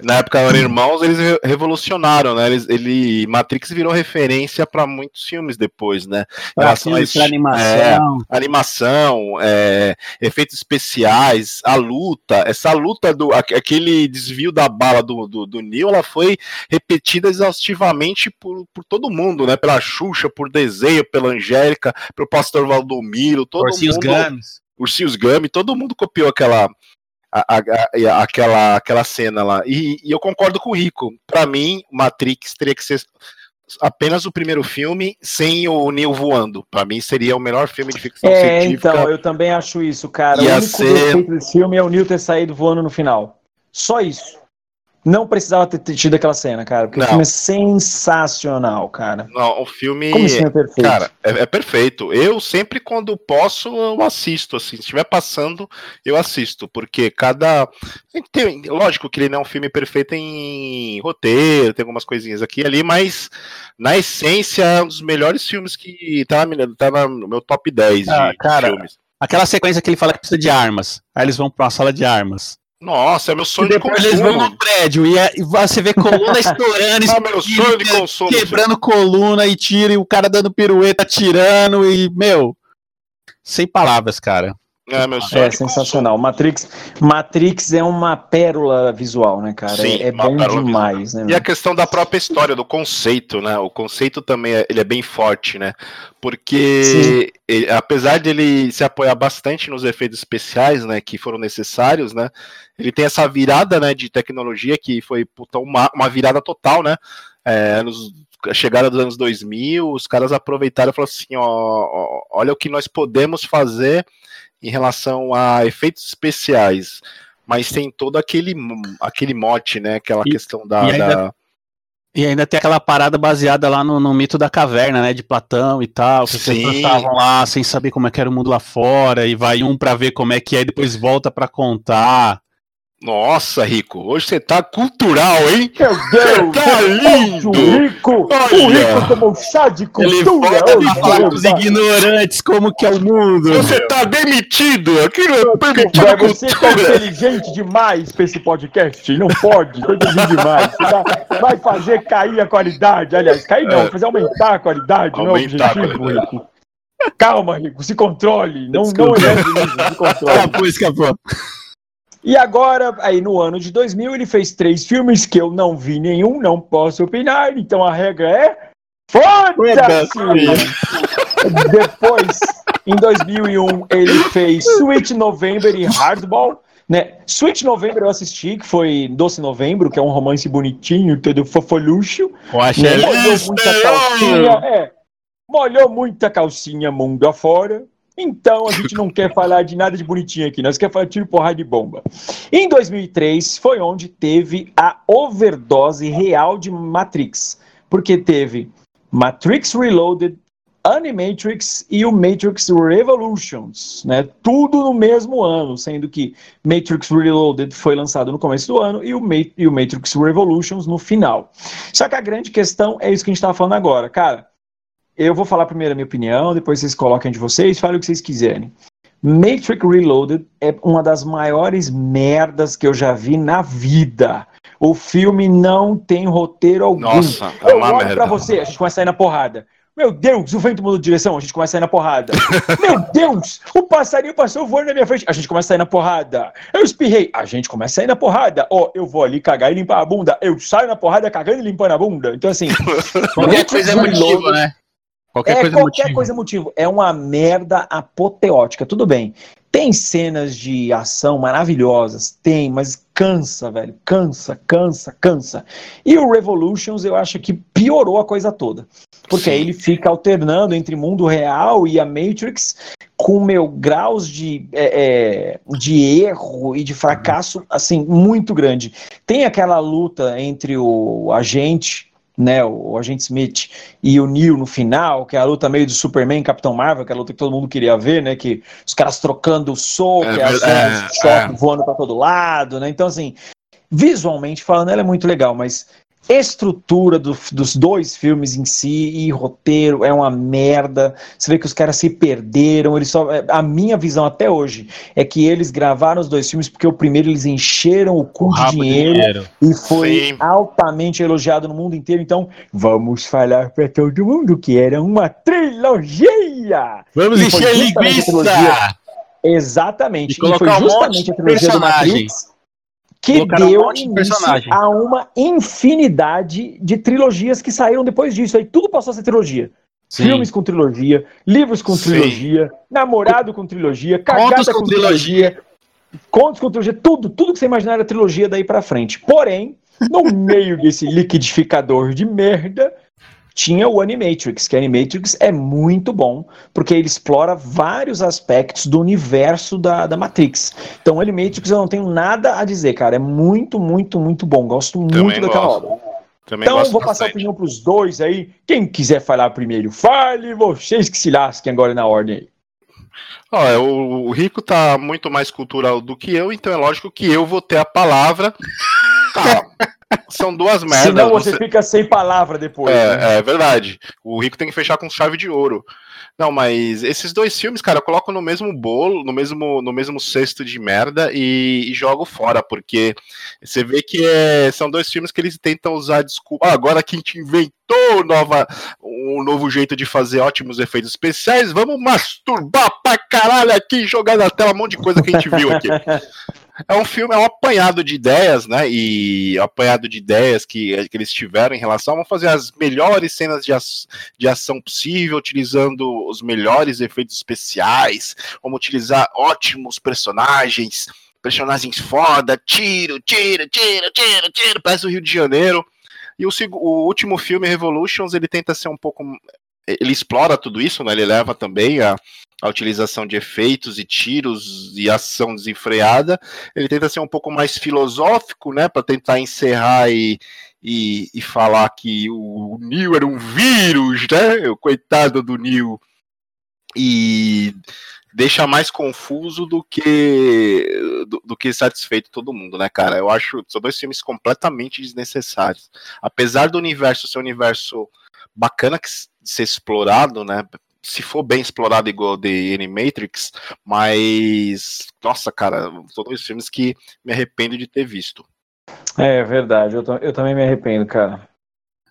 Na época eram irmãos, eles re- revolucionaram, né? Eles, ele, Matrix virou referência para muitos filmes depois, né? Pra filmes, pra animação. animação, é, efeitos especiais, a luta, essa luta do aque- aquele desvio da bala do, do, do Neo, ela foi repetida exaustivamente por, por todo mundo, né? Pela Xuxa, por desenho, pela Angélica, pelo Pastor Valdomiro, todo Ursinhos mundo, Gummies. Ursinhos Gummy, todo mundo copiou aquela a- a- a- aquela aquela cena lá. E, e eu concordo com o Rico. Pra mim, Matrix teria que ser apenas o primeiro filme sem o Neo voando. Pra mim seria o melhor filme de ficção É, científica. então, eu também acho isso, cara. Ia o único ser- desse filme é o Neil ter saído voando no final. Só isso. Não precisava ter tido aquela cena, cara, porque Não. o filme é sensacional, cara. Não, o filme Como assim é perfeito? Cara, é, é perfeito. Eu sempre, quando posso, eu assisto. Assim, se estiver passando, eu assisto. Porque cada. Tem, lógico que ele não é um filme perfeito em roteiro, tem algumas coisinhas aqui e ali, mas na essência é um dos melhores filmes que tá, na- tá no meu top 10 Ah, de cara. filmes. Aquela sequência que ele fala que precisa de armas. Aí eles vão pra uma sala de armas. Nossa, é meu sonho de depois eles vão consumo. no prédio e, é- e você vê coluna estourando, Ah, meu sonho de consumo. quebrando coluna e tiro, e o cara dando pirueta, tirando, e, meu, sem palavras, cara. É É sensacional. Matrix, Matrix é uma pérola visual, né, cara? Sim, é é bom demais, né? E a questão da própria história, do conceito, né? O conceito também é, ele é bem forte, né? Porque ele- apesar de ele se apoiar bastante nos efeitos especiais, né, que foram necessários, né? Ele tem essa virada, né, de tecnologia que foi puta, uma, uma virada total, né? É, nos, a chegada dos anos 2000, os caras aproveitaram e falaram assim, ó, ó, olha o que nós podemos fazer em relação a efeitos especiais, mas tem todo aquele aquele mote, né? Aquela E- questão da, e ainda- da- E ainda tem aquela parada baseada lá no, no mito da caverna, né? De Platão e tal. Que Sim. estavam lá sem saber como é que era o mundo lá fora. E vai um pra ver como é que é e depois volta pra contar. Nossa, Rico, hoje você tá cultural, hein? Meu Deus! tá lindo! O Rico! Olha! O Rico tomou chá de Ele cultura hoje! pra falar Deus. ignorantes como que é o mundo. Você tá demitido! Aqui não é permitido você tá inteligente demais pra esse podcast. Não pode, tá inteligente demais. Você vai, vai fazer cair a qualidade. Aliás, cair não, vai fazer aumentar a qualidade, não é Aumentar objetivo, qualidade. Rico. Calma, Rico, se controle. Não, não Desculpa. eleve isso, se controle. Escapou, escapou. E agora, aí no ano de 2000, ele fez três filmes que eu não vi nenhum, não posso opinar, então a regra é. Foda-se! Depois, em 2001, ele fez Sweet November e Hardball. Né? Sweet November eu assisti, que foi Doce Novembro, que é um romance bonitinho, todo fofoluxo. Eu acho Né? Molhou muita calcinha, é. Molhou muita calcinha mundo afora. Então a gente não quer falar de nada de bonitinho aqui, nós queremos falar de tiro, porrada de bomba. Em 2003 foi onde teve a overdose real de Matrix, porque teve Matrix Reloaded, Animatrix e o Matrix Revolutions, né? Tudo no mesmo ano, sendo que Matrix Reloaded foi lançado no começo do ano e o, e o Matrix Revolutions no final. Só que a grande questão é isso que a gente estava falando agora, cara. Eu vou falar primeiro a minha opinião, depois vocês coloquem de vocês, falem o que vocês quiserem. Matrix Reloaded é uma das maiores merdas que eu já vi na vida. O filme não tem roteiro algum. Nossa, é Eu uma olho merda. pra você, a gente começa a sair na porrada. Meu Deus, o vento mudou de direção, a gente começa a sair na porrada. Meu Deus, o passarinho passou voando na minha frente, a gente começa a sair na porrada. Eu espirrei, a gente começa a sair na porrada. Ó, eu vou ali cagar e limpar a bunda. Eu saio na porrada cagando e limpando a bunda. Então, assim. Qualquer coisa é motivo, né? Qualquer é, coisa é qualquer motivo. coisa motivo. É uma merda apoteótica. Tudo bem. Tem cenas de ação maravilhosas, tem, mas cansa, velho. Cansa, cansa, cansa. E o Revolutions eu acho que piorou a coisa toda. Porque Sim. aí ele fica alternando entre mundo real e a Matrix com meu graus de, é, é, de erro e de fracasso assim muito grande. Tem aquela luta entre o agente né, o agente Smith e o Neo no final, que é a luta meio de Superman e Capitão Marvel, que é a luta que todo mundo queria ver, né, que os caras trocando soco, É as é, choque voando para todo lado, né, então assim, visualmente falando, ela é muito legal, mas estrutura do- dos dois filmes em si e roteiro é uma merda. Você vê que os caras se perderam. Eles só, é, a minha visão até hoje é que eles gravaram os dois filmes porque o primeiro eles encheram o cu O de dinheiro dinheiro. e foi Sim. altamente elogiado no mundo inteiro. Então, vamos falar para todo mundo que era uma trilogia. Vamos encher linguiça! trilogia. Exatamente. E E, foi um justamente de a trilogia do. Matrix que Colocaram um deu de início personagem. a uma infinidade de trilogias que saíram depois disso. Aí tudo passou a ser trilogia. Sim. Filmes com trilogia, livros com Sim. trilogia, namorado com trilogia, cagada Contos com, com trilogia, contos com trilogia, tudo, tudo que você imaginar era trilogia daí pra frente. Porém, no meio desse liquidificador de merda, tinha o Animatrix, que o Animatrix é muito bom, porque ele explora vários aspectos do universo da, da Matrix. Então, o Animatrix eu não tenho nada a dizer, cara. É muito, muito, muito bom. Gosto muito Também daquela gosto. obra. Também Então, gosto vou passar a opinião pros dois aí. Quem quiser falar primeiro, fale, vocês que se lasquem agora na ordem aí. É, o, o Rico tá muito mais cultural do que eu, então é lógico que eu vou ter a palavra. Tá, são duas merdas. Senão você você- fica sem palavra depois. né? É, é verdade. O Rico tem que fechar com chave de ouro. Não, mas esses dois filmes, cara, eu coloco no mesmo bolo, no mesmo, no mesmo cesto de merda e, e jogo fora, porque você vê que é, são dois filmes que eles tentam usar desculpa. Ah, agora que a gente inventou nova, um novo jeito de fazer ótimos efeitos especiais, vamos masturbar pra caralho aqui e jogar na tela um monte de coisa que a gente viu aqui. É um filme, é um apanhado de ideias, né? E apanhado de ideias que, que eles tiveram em relação. Vamos fazer as melhores cenas de, ac- de ação possível, utilizando os melhores efeitos especiais. Vamos utilizar ótimos personagens, personagens foda, tiro, tiro, tiro, tiro, tiro, parece o Rio de Janeiro. E o, o último filme, Revolutions, ele tenta ser um pouco. Ele explora tudo isso, né? Ele leva também a, a utilização de efeitos e tiros e ação desenfreada. Ele tenta ser um pouco mais filosófico, né? Para tentar encerrar e, e, e falar que o Neo era um vírus, né? O coitado do Neo. E deixa mais confuso do que do, do que satisfeito todo mundo, né, cara? Eu acho são dois filmes completamente desnecessários. Apesar do universo ser um universo bacana que ser explorado, né? Se for bem explorado igual The Animatrix, mas nossa, cara, são dois filmes que me arrependo de ter visto. É verdade, eu, eu também me arrependo, cara.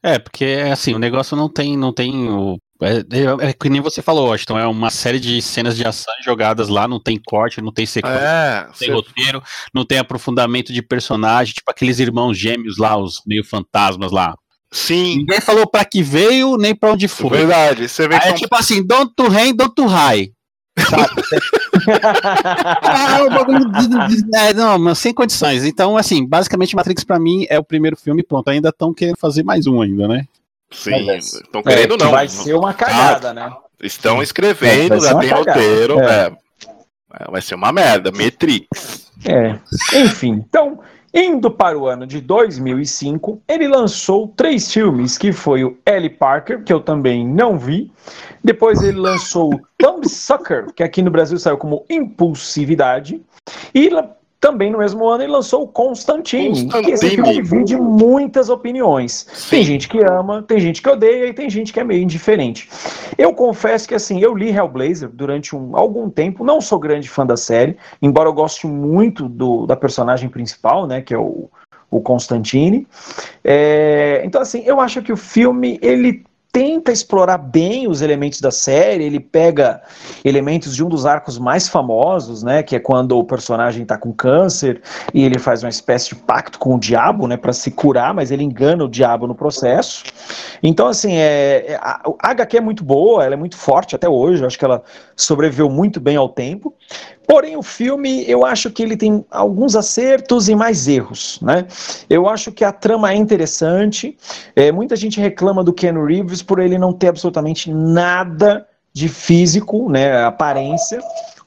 É, porque assim, o negócio não tem, não tem o. É, é- é que nem você falou, Washington, é uma série de cenas de ação jogadas lá, não tem corte, não tem sequência, É, não tem roteiro, não tem aprofundamento de personagem, tipo aqueles irmãos gêmeos lá, os meio fantasmas lá. Sim, Ninguém falou pra que veio, nem pra onde foi. verdade. Você vê Aí é são tipo assim, don't to rain, don't to high. Sabe? ah, o bagulho é, não, mas sem condições. Então, assim, basicamente Matrix pra mim é o primeiro filme, pronto. Ainda estão querendo fazer mais um ainda, né? Sim, estão É, querendo que não. vai ser uma cagada, né? Estão escrevendo, Vai ser já tem cagada, roteiro. é. é. É, Vai ser uma merda. Matrix. É. Enfim, então, indo para o ano de 2005, ele lançou três filmes, que foi o Ellie Parker, que eu também não vi. Depois ele lançou o Thumbsucker, que aqui no Brasil saiu como Impulsividade. E também no mesmo ano ele lançou o Constantine, que esse filme divide muitas opiniões. Tem gente que ama, tem gente que odeia e tem gente que é meio indiferente. Eu confesso que assim, eu li Hellblazer durante um, algum tempo, não sou grande fã da série, embora eu goste muito do, da personagem principal, né, que é o, o Constantine. É, então, assim, eu acho que o filme ele tenta explorar bem os elementos da série, ele pega elementos de um dos arcos mais famosos, né, que é quando o personagem está com câncer e ele faz uma espécie de pacto com o diabo, né, para se curar, mas ele engana o diabo no processo. Então, assim, é, é a, a HQ é muito boa, ela é muito forte até hoje, eu acho que ela sobreviveu muito bem ao tempo. Porém, o filme, eu acho que ele tem alguns acertos e mais erros, né? Eu acho que a trama é interessante. É, muita gente reclama do Ken Reeves por ele não ter absolutamente nada de físico, né? Aparência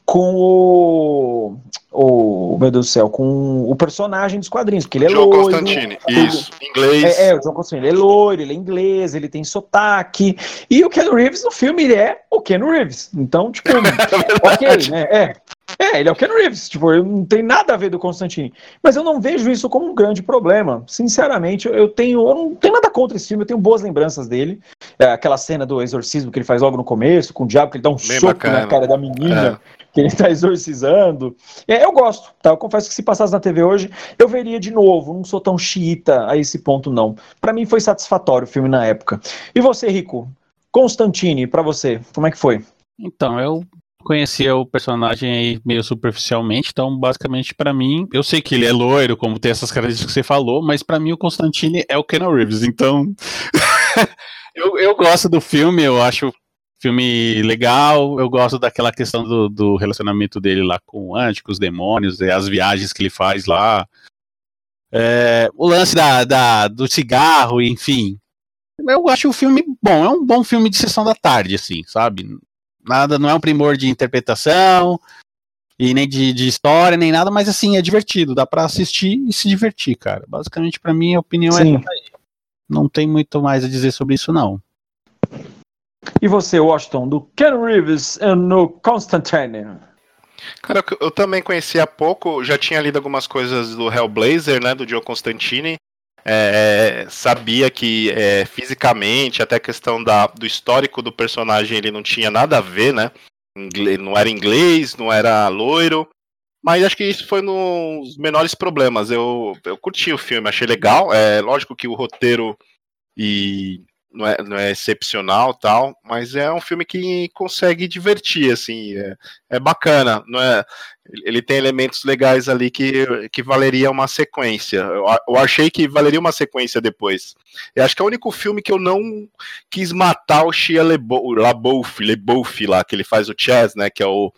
com o, o meu Deus do céu, com o personagem dos quadrinhos, porque ele é Joe loiro. Constantine, isso, inglês. É, é, o John Constantine, ele é loiro, ele é inglês, ele tem sotaque. E o Ken Reeves no filme, ele é o Ken Reeves. Então, tipo, ok, né? É. É, ele é o Ken Reeves, tipo, não tem nada a ver do Constantine. Mas eu não vejo isso como um grande problema. Sinceramente, eu tenho. Eu não tenho nada contra esse filme, eu tenho boas lembranças dele. É, aquela cena do exorcismo que ele faz logo no começo, com o diabo, que ele dá um Bem soco bacana. na cara da menina. Que ele tá exorcizando. É, eu gosto, tá? Eu confesso que se passasse na TV hoje, eu veria de novo. Não sou tão xiita a esse ponto, não. Pra mim foi satisfatório o filme na época. E você, Rico? Constantine, pra você, como é que foi? Então, eu conhecia o personagem aí meio superficialmente, então basicamente pra mim, eu sei que ele é loiro, como tem essas características que você falou, mas pra mim o Constantine é o Ken Reeves, então eu, eu gosto do filme, eu acho filme legal, eu gosto daquela questão do, do relacionamento dele lá com o anjo, com os demônios, e as viagens que ele faz lá, É, o lance da, da- do cigarro, enfim. Eu acho o filme bom, é um bom filme de sessão da tarde, assim, sabe? Nada, não é um primor de interpretação e nem de, de história, nem nada, mas assim, é divertido, dá pra assistir e se divertir, cara. Basicamente, pra mim, a opinião Sim. é essa aí. Não tem muito mais a dizer sobre isso, não. E você, Washington, do Ken Reeves no Constantine? Cara, eu- também conheci há pouco, já tinha lido algumas coisas do Hellblazer, né, do Joe Constantine. É, sabia que é, fisicamente, até a questão da, do histórico do personagem, ele não tinha nada a ver, né? Não era inglês, não era loiro. Mas acho que isso foi nos menores problemas. Eu, eu curti o filme, achei legal. É lógico que o roteiro e não é, não é excepcional tal, mas é um filme que consegue divertir, assim, é, é bacana, não é? Ele tem elementos legais ali que, que valeria uma sequência. Eu, eu achei que valeria uma sequência depois. Eu acho que é o único filme que eu não quis matar o Shia LaBeouf, LaBeouf lá, que ele faz o Chess, né, que é o,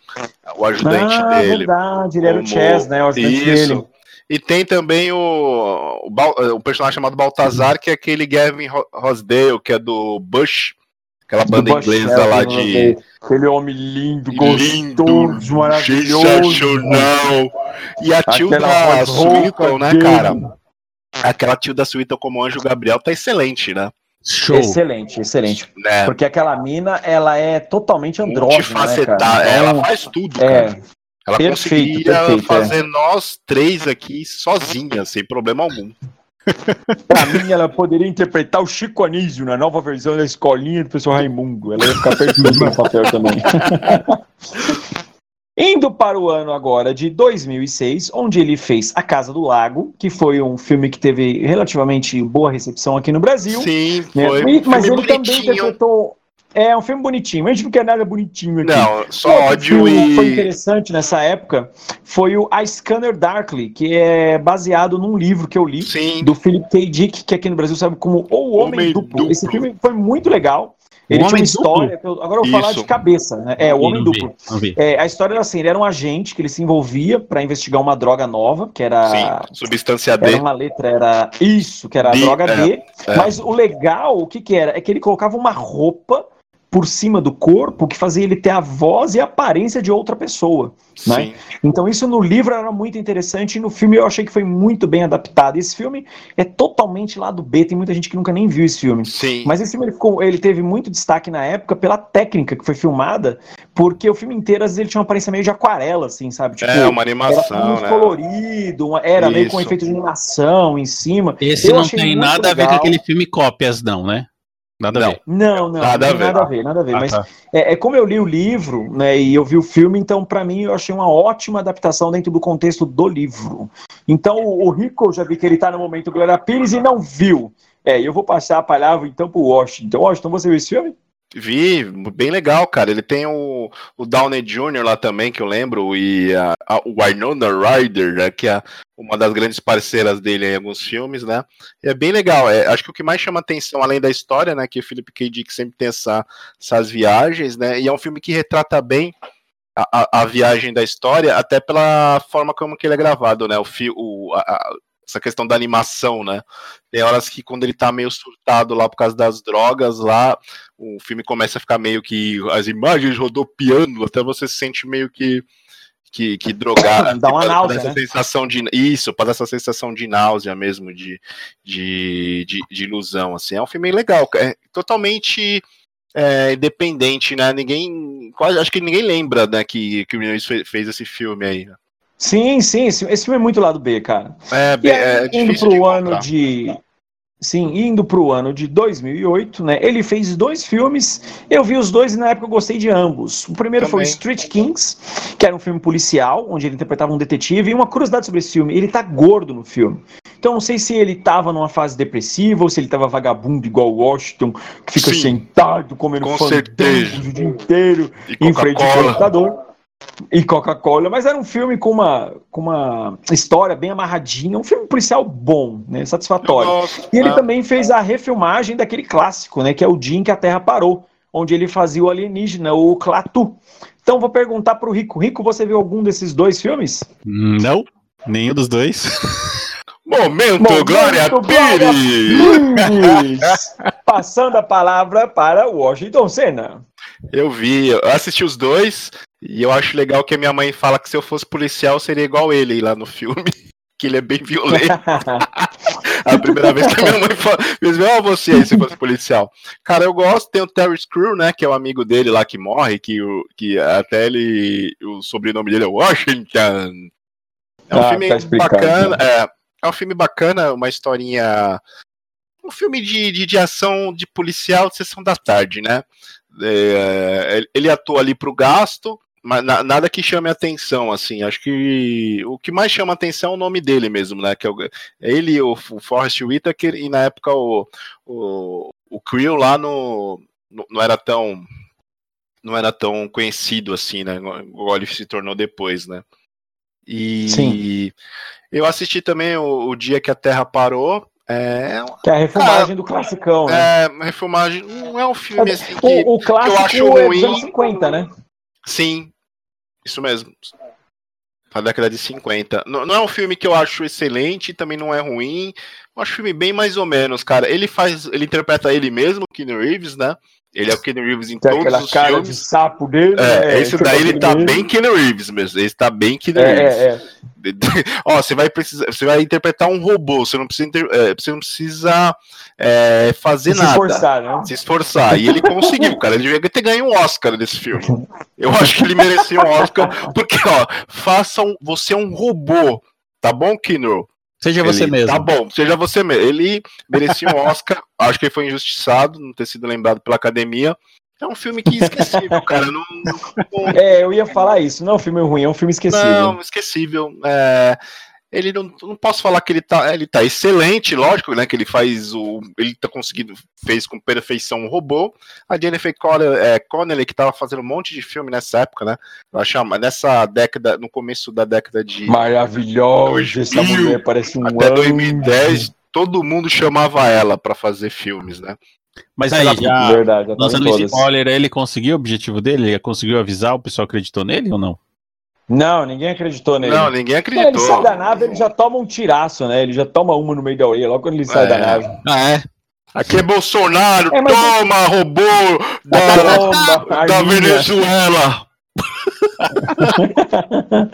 o ajudante ah, dele. verdade, ele era o Chess, né? O ajudante Isso. dele. E tem também o, o, Bal- o personagem chamado Baltazar, que é aquele Gavin Ro- Rosdale, que é do Bush, aquela banda Bush, inglesa né, lá de. Aquele homem lindo, Lindo, gostoso, maravilhoso. sensacional. E a tio Aquela da voz rouca Sweeton, né, dele. cara? Aquela tio da Sweeton como Anjo Gabriel tá excelente, né? Show. Excelente, excelente. né? Porque aquela mina, ela é totalmente andrógena, né, cara? Ela Então, faz tudo, é, cara. Ela perfeito, conseguiria perfeito, é. fazer nós três aqui sozinha, sem problema algum. Pra mim, ela poderia interpretar o Chico Anísio na nova versão da escolinha do professor Raimundo. Ela ia ficar perfeita no papel também. Indo para o ano agora de 2006, onde ele fez A Casa do Lago, que foi um filme que teve relativamente boa recepção aqui no Brasil. Sim, né? foi mas ele também interpretou. É um filme bonitinho, a gente não quer nada bonitinho aqui. Não, só Outro ódio filme que foi e. interessante nessa época foi o A Scanner Darkly, que é baseado num livro que eu li Sim, do Philip K. Dick, que aqui no Brasil sabe como O Homem, Homem Duplo. Duplo. Esse filme foi muito legal. O Ele tinha uma história. eu- agora eu vou falar Isso. de cabeça, né? É, o Homem Não vi, Duplo. É, a história era assim: ele era um agente que ele se envolvia para investigar uma droga nova, que era. sim, substância D. Era uma letra, era isso, que era a D, droga é, D. é. Mas o legal, o que que era? É que ele colocava uma roupa por cima do corpo que fazia ele ter a voz e a aparência de outra pessoa. né? Sim. Então isso no livro era muito interessante e no filme eu achei que foi muito bem adaptado. Esse filme é totalmente lá do B, tem muita gente que nunca nem viu esse filme. Sim. Mas esse filme ele, ficou- ele teve muito destaque na época pela técnica que foi filmada, porque o filme inteiro às vezes ele tinha uma aparência meio de aquarela, assim, sabe? Tipo, é uma era animação, muito né? colorido, uma- era meio com Isso. efeito de animação em cima. Esse Eu não tem nada a ver com legal. aquele filme Cópias, não, né? Nada Não. a ver. Não, não, Nada não a tem ver. nada a ver, nada a ver. Ah, Mas tá. é, é como eu li o livro, né, e eu vi o filme, então pra mim eu achei uma ótima adaptação dentro do contexto do livro. Então o, o Rico, eu já vi que ele tá no momento Glória Pires e não viu. É, e eu vou passar a palavra então pro Washington. Washington, você viu esse filme? Vi, bem legal, cara. Ele tem o, o Downey Jr. lá também, que eu lembro, e a, a, o Winona Ryder, né, que é uma das grandes parceiras dele em alguns filmes, né? E é bem legal. É, acho que o que mais chama atenção, além da história, né, que o Philip K. Dick sempre tem essa, essas viagens, né? E é um filme que retrata bem a, a, a viagem da história, até pela forma como que ele é gravado, né? O, fi, o, a, essa questão da animação, né? Tem horas que quando ele tá meio surtado lá por causa das drogas lá, o filme começa a ficar meio que as imagens rodopiando, até você se sente meio que que, que drogado. Dá uma náusea, essa né? sensação de isso, para essa sensação de náusea mesmo, de, de, de, de ilusão, assim. É um filme legal, é totalmente é, independente, né? Ninguém, quase, acho que ninguém lembra, né, que que o Reeves fe- fez esse filme aí. Sim, sim, esse, esse filme é muito lado B, cara. É, E aí, é indo pro de ano de. Sim, indo pro ano de 2008, né? Ele fez dois filmes. Eu vi os dois e na época eu gostei de ambos. O primeiro foi Também. Street Kings, que era um filme policial, onde ele interpretava um detetive. E uma curiosidade sobre esse filme: ele tá gordo no filme. Então não sei se ele tava numa fase depressiva ou se ele tava vagabundo igual o Washington, que fica Sim. sentado comendo Com o dia inteiro E em frente ao computador. E Coca-Cola, mas era um filme com uma, com uma história bem amarradinha, um filme policial bom, né, satisfatório. E ele né? também fez a refilmagem daquele clássico, né, que é o dia em que a Terra parou, onde ele fazia o alienígena, o Clatu. Então vou perguntar pro Rico. Rico, você viu algum desses dois filmes? Não, nenhum dos dois. Momento, Momento Glória Glória Pires! Pires! Passando a palavra para Washington Senna. Eu vi, eu assisti os dois e eu acho legal que a minha mãe fala que se eu fosse policial seria igual ele lá no filme, que ele é bem violento. A primeira vez que a minha mãe fala, ó você aí se fosse policial. Cara, eu gosto, tem o Terry Screw, né, que é o amigo dele lá que morre, que, o, que até ele, o sobrenome dele é Washington. É um Ah, filme tá bacana, é, é um filme bacana, uma historinha, um filme de, de, de ação de policial de sessão da tarde, né? É, ele atua ali pro gasto, mas na- nada que chame atenção, assim. Acho que o que mais chama atenção é o nome dele mesmo, né? Que é, o- é ele, o, o Forrest Whitaker, e na época o, o, o Creel lá no, no- não era tão não era tão conhecido assim, né? Igual ele se tornou depois, né? E Sim. eu assisti também o, o dia que a Terra parou. É, Que é a refilmagem do classicão, né? é uma refilmagem. Não é um filme assim que. O, o clássico acho é dos ruim. anos 50, né? Sim, isso mesmo. Da década de 50. Não, não é um filme que eu acho excelente, também não é ruim. Eu acho um filme bem mais ou menos, cara. Ele faz. Ele interpreta ele mesmo, Keanu Reeves, né? Ele é o Keanu Reeves em Tem todos aquela os cara filmes. de sapo dele. É, né? esse daí ele tá bem Keanu Reeves mesmo. Ele tá bem Keanu É, Reeves. é, é. Ó, você vai precisar, você vai interpretar um robô, você não precisa, inter- é, você não precisa é, fazer Se nada. esforçar, né? Se esforçar. E ele conseguiu, cara. Ele devia ter ganho um Oscar nesse filme. Eu acho que ele merecia um Oscar, porque, ó, façam. Você é um robô, tá bom, Kino? Seja você Ele- mesmo. Tá bom, seja você mesmo. Ele merecia um Oscar. acho que ele foi injustiçado, não ter sido lembrado pela academia. É um filme que esquecível, cara. Não, não- É, eu ia falar isso. Não é um filme ruim, é um filme esquecível. não, esquecível. É, ele não, não posso falar que ele tá, ele tá excelente, lógico, né? Que ele faz o, ele tá conseguindo fez com perfeição um robô. A Jennifer Connelly, é, Connelly que tava fazendo um monte de filme nessa época, né? Eu achava nessa década, no começo da década de Maravilhosa, essa 2000, mulher parece um até anjo. 2010, todo mundo chamava ela pra fazer filmes, né? Mas aí, já, Verdade, já lançando spoiler, ele conseguiu o objetivo dele? Ele conseguiu avisar? O pessoal acreditou nele ou não? Não, ninguém acreditou nele. Não, ninguém Quando ele acreditou. sai da nave, ele já toma um tiraço, né? Ele já toma uma no meio da orelha, logo quando ele sai É. da nave. Ah, é? Aqui é Bolsonaro, É, mas- toma, robô da, da. Venezuela.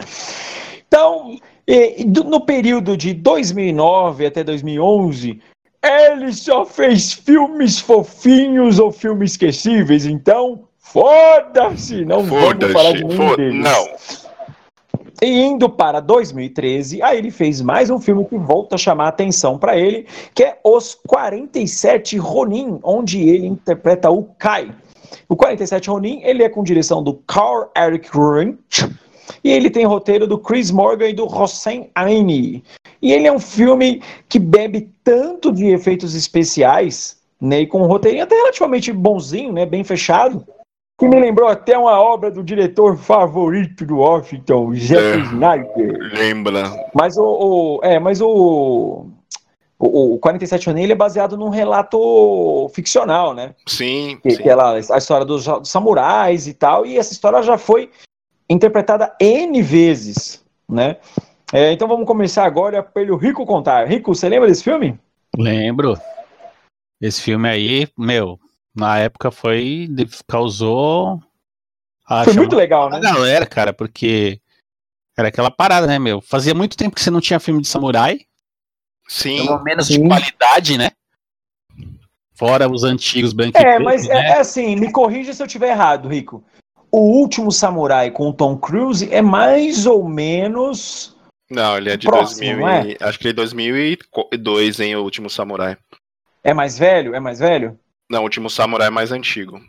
Então, no período de 2009 até 2011, ele só fez filmes fofinhos ou filmes esquecíveis. Então, foda-se! Não vamos falar de nenhum foda deles. Não. E indo para 2013, aí ele fez mais um filme que volta a chamar a atenção para ele, que é Os 47 Ronin, onde ele interpreta o Kai. O 47 Ronin, ele é com direção do Carl Eric Runch, e ele tem roteiro do Chris Morgan e do Hossein Aini. E ele é um filme que bebe tanto de efeitos especiais, né, e com um roteirinho até relativamente bonzinho, né, bem fechado, que me lembrou até uma obra do diretor favorito do Washington, Zack É. Snyder. Lembra? Mas o, o- é, mas o o, o 47 Ronin ele é baseado num relato ficcional, né? Sim, Que, sim. que ela, a história dos, dos samurais e tal, e essa história já foi interpretada N vezes, né? É, então vamos começar agora pelo Rico contar. Rico, você lembra desse filme? Lembro. Esse filme aí, meu, na época foi. causou. a Foi muito legal, a né? galera, cara, porque. Era aquela parada, né, meu? Fazia muito tempo que você não tinha filme de samurai. Sim, Pelo menos Sim. de qualidade, né? Fora os antigos branco É, preto, mas é, né? é assim, me corrija se eu estiver errado, Rico. O último samurai com o Tom Cruise é mais ou menos. não, ele é de Próximo, 2000 não e, acho que ele é 2002, hein, o Último Samurai. É mais velho? É mais velho? Não, o Último Samurai é mais antigo.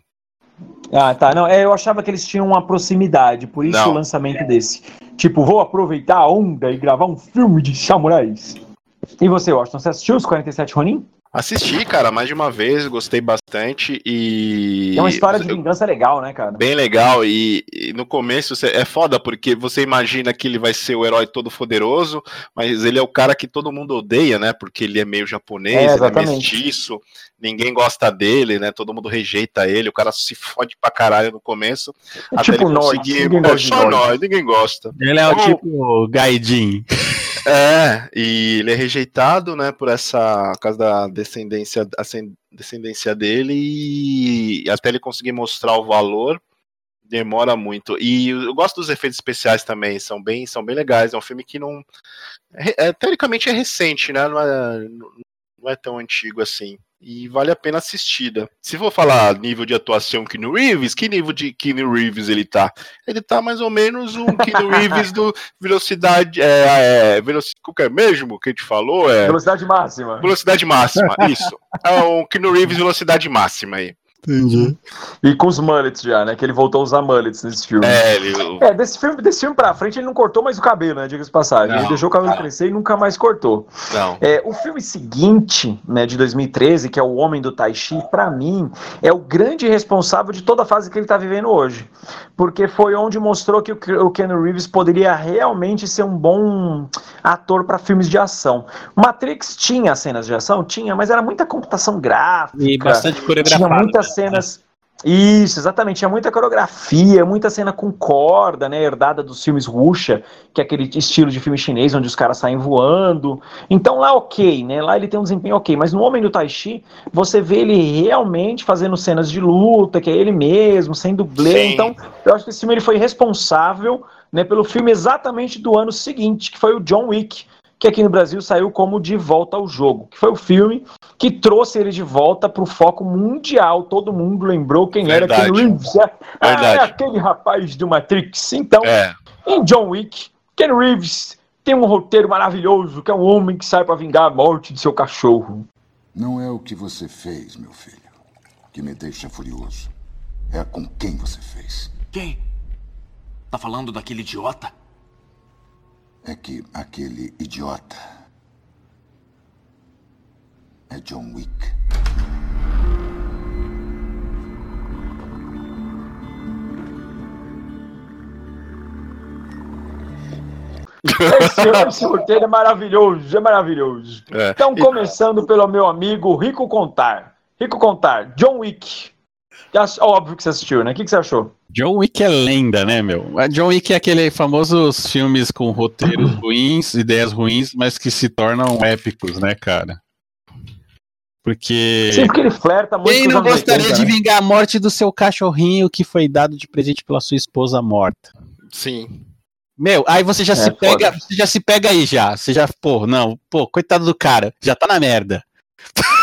Ah, tá. Não, é, eu achava que eles tinham uma proximidade, por isso Não. o lançamento desse. Tipo, vou aproveitar a onda e gravar um filme de samurais. E você, Washington, você assistiu os 47 Ronin? Assisti, cara, mais de uma vez, gostei bastante e... É uma história de vingança legal, né, cara? Bem legal, e, e no começo você- é foda, porque você imagina que ele vai ser o herói todo poderoso, mas ele é o cara que todo mundo odeia, né? Porque ele é meio japonês, É, ele é mestiço, ninguém gosta dele, né? Todo mundo rejeita ele, o cara se fode pra caralho no começo. É tipo nós, ninguém gosta ninguém gosta. Ele é o Como- tipo Gaidin. É, e ele é rejeitado, né, por essa por causa da descendência, descendência dele e até ele conseguir mostrar o valor demora muito. E eu gosto dos efeitos especiais também, são bem, são bem legais. É um filme que não é, é, teoricamente é recente, né? Não é, não é tão antigo assim. E vale a pena assistida. Se for falar nível de atuação Keanu Reeves, que nível de Keanu Reeves ele tá? Ele tá mais ou menos um Keanu Reeves do velocidade. É, é, velocidade. Que é mesmo que a gente falou? É. Velocidade máxima. Velocidade máxima, isso. É um Keanu Reeves velocidade máxima aí. Entendi. E com os mullets já, né? Que ele voltou a usar mullets nesse filme. É, ele. É, desse filme, desse filme pra frente ele não cortou mais o cabelo, né? Diga-se passagem. Não, ele deixou o cabelo não. crescer e nunca mais cortou. Não. É, o filme seguinte, né, de 2013, que é O Homem do Tai Chi, pra mim, é o grande responsável de toda a fase que ele tá vivendo hoje. Porque foi onde mostrou que o Ke- o Keanu Reeves poderia realmente ser um bom ator pra filmes de ação. Matrix tinha cenas de ação? Tinha, mas era muita computação gráfica. E bastante Tinha coreografado. Muitas cenas. Isso, exatamente. Tinha muita coreografia, muita cena com corda, né? Herdada dos filmes Wuxia, que é aquele estilo de filme chinês onde os caras saem voando. Então lá, ok, né? Lá ele tem um desempenho ok. Mas no Homem do Tai Chi, você vê ele realmente fazendo cenas de luta, que é ele mesmo, sem dublê. Sim. Então, eu acho que esse filme ele foi responsável né, pelo filme exatamente do ano seguinte, que foi o John Wick, que aqui no Brasil saiu como De Volta ao Jogo, que foi o filme que trouxe ele de volta para o foco mundial. Todo mundo lembrou quem Verdade. era Keanu Reeves. É, Ah, Verdade. é aquele rapaz do Matrix. Então, É. em John Wick, Keanu Reeves tem um roteiro maravilhoso, que é um homem que sai para vingar a morte de seu cachorro. Não é o que você fez, meu filho, que me deixa furioso. É com quem você fez. Quem? Tá falando daquele idiota? É que aquele idiota é John Wick. Esse, roteiro é maravilhoso, é maravilhoso. É. Então, E- começando pelo meu amigo Rico Contar. Rico Contar, John Wick. Óbvio que você assistiu, né? O que, que você achou? John Wick é lenda, né, meu? A John Wick é aquele famosos filmes com roteiros ruins, ideias ruins, mas que se tornam épicos, né, cara? Porque. Sim, porque ele flerta muito Quem não gostaria 80, de né? vingar a morte do seu cachorrinho que foi dado de presente pela sua esposa morta? Sim. Meu, aí você já É, se pega, foda. você já se pega aí já. Você já, pô, não, pô, coitado do cara, já tá na merda.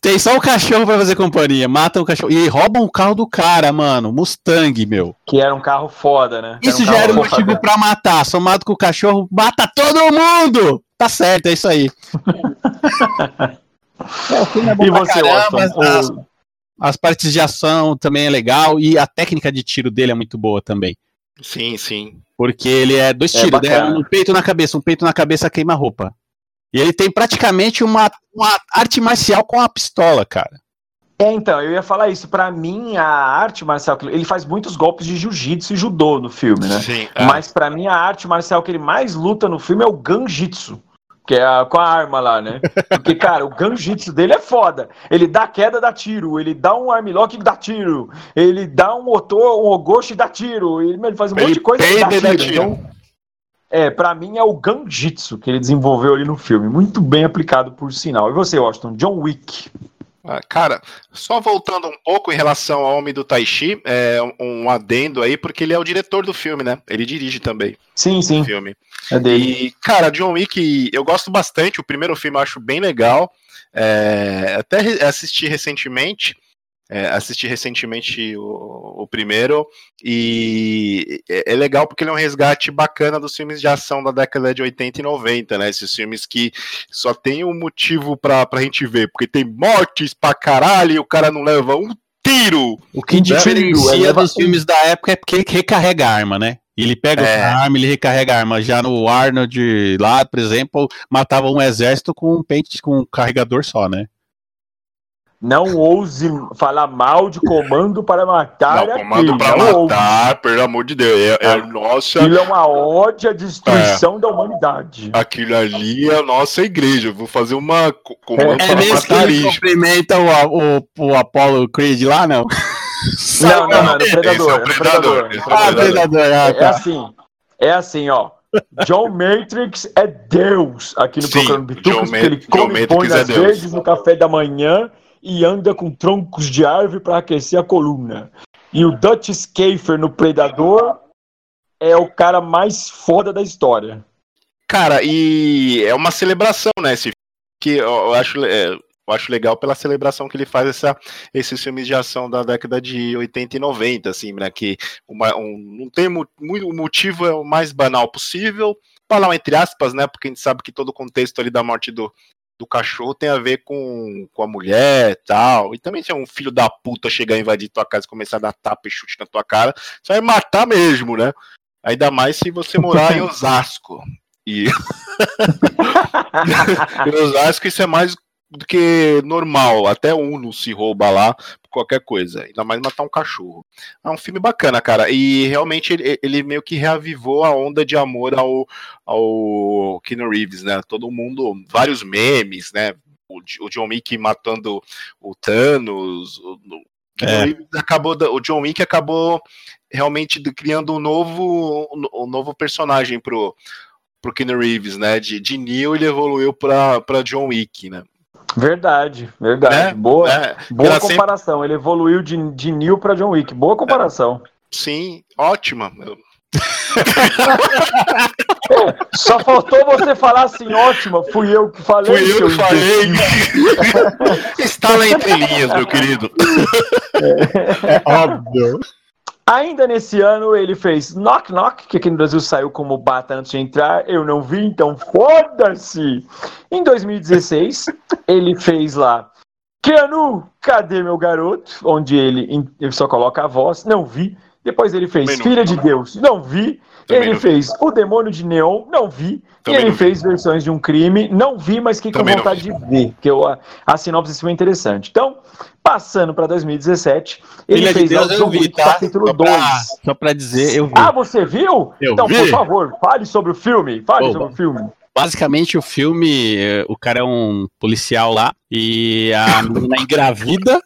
Tem só o cachorro pra fazer companhia. Matam o cachorro. E roubam o carro do cara, mano. Mustang, meu. Que era um carro foda, né? Que Isso um já era um foda. motivo pra matar. Somado com o cachorro, mata todo mundo! Tá certo, é isso aí. É, o filme é bom E você, caramba, Washington? as, O- as partes de ação também é legal. E a técnica de tiro dele é muito boa também. Sim, sim. Porque ele é dois É tiros, né? Um peito na cabeça, um peito na cabeça queima roupa. E ele tem praticamente uma, uma arte marcial com a pistola, cara. É, então, eu ia falar isso. Pra mim, a arte marcial, ele faz muitos golpes de jiu-jitsu e judô no filme, né? Sim. é. Mas pra mim, a arte marcial que ele mais luta no filme é o ganjitsu. Que é a- com a arma lá, né? Porque, cara, o ganjitsu dele é foda. Ele dá queda, dá tiro. Ele dá um armlock, dá tiro. Ele dá um motor, um ogoshi, dá tiro. Ele, ele faz um Ele monte de coisa que peida e dá dá tiro. tiro. Então, é, pra mim é o ganjitsu que ele desenvolveu ali no filme. Muito bem aplicado, por sinal. E você, Washington? John Wick. Ah, Cara, só voltando um pouco em relação ao Homem do Tai Chi, é um, um adendo aí, porque ele é o diretor do filme, né? Ele dirige também Sim, sim. filme. É dele. E, cara, John Wick, eu gosto bastante. O primeiro filme eu acho bem legal. É, até assisti recentemente. É, assisti recentemente o, o primeiro. E é, é legal porque ele é um resgate bacana dos filmes de ação da década de 80 e 90, né? Esses filmes que só tem um motivo pra, pra gente ver. Porque tem mortes pra caralho e o cara não leva um tiro. O que Tiro, diferencia leva- dos filmes da época é porque ele recarrega a arma, né? Ele pega É. a arma, ele recarrega a arma. Já no Arnold lá, por exemplo, matava um exército com um pente, com um carregador só, né? Não ouse falar mal de comando para matar não, comando ouse. matar, pelo amor de Deus. É, é, nossa. Aquilo é uma ode à destruição É. da humanidade. Aquilo ali é a nossa igreja. Eu vou fazer uma co- comando É É para mesmo que matar cumprimenta o, o, o Apollo Creed lá, não? Não, não, não, é Predador. é o é Predador, Predador. esse é o Ah, Predador. Predador, ah, É tá. assim, é assim, ó. John Matrix é Deus aqui no Sim, programa Bitucas, John porque ele John come Matrix põe é verdes no café da manhã e anda com troncos de árvore para aquecer a coluna. E o Dutch Schaefer no Predador é o cara mais foda da história. Cara, e é uma celebração, né? Esse que eu, acho, é, eu acho legal pela celebração que ele faz essa, esses filmes de ação da década de 80 e 90, assim, né? Que uma, um, não tem mu- muito, o motivo é o mais banal possível, banal entre aspas, né? Porque a gente sabe que todo o contexto ali da morte do, do cachorro tem a ver com, com a mulher e tal. E também se é um filho da puta chegar a invadir tua casa e começar a dar tapa e chute na tua cara, você vai matar mesmo, né? Ainda mais se você morar em Osasco. E em Osasco isso é mais do que normal. Até Uno se rouba lá por qualquer coisa. Ainda mais matar um cachorro. É um filme bacana, cara. E realmente ele, ele meio que reavivou a onda de amor ao, ao Keanu Reeves, né? Todo mundo, vários memes, né? O, o John Wick matando o Thanos. O, o Keanu É. Reeves acabou, o John Wick acabou realmente criando um novo, um novo personagem pro, pro Keanu Reeves, né? De, de Neo ele evoluiu pra John Wick, né? Verdade, verdade. Né? Boa, É, boa ela sempre- comparação. Ele evoluiu de, de Neil para John Wick. Boa comparação. Sim, ótima. Só faltou você falar assim, ótima, fui eu que falei. Fui eu que falei. Está lá entre linhas, meu querido. Óbvio. Ainda nesse ano ele fez Knock Knock, que aqui no Brasil saiu como Bata antes de entrar. Eu não vi, então foda-se. Em 2016, ele fez lá Keanu, cadê meu garoto? Onde ele, ele só coloca a voz. Não vi. Depois ele fez Também Filha de Deus. Não vi. Também ele não fez O Demônio de Neon. Não vi. Também e ele não vi. fez versões de um crime. Não vi, mas fiquei com vontade de ver. Porque eu, a, a sinopse foi interessante. Então, passando para 2017, ele Filha de fez lá Deus John vi, Wick tá? capítulo Só 2. pra, só pra dizer, eu vi. Ah, você viu? Eu então, vi. por favor, fale sobre o filme. Fale sobre o filme. Basicamente, o filme, eh, o cara é um policial lá e a menina engravida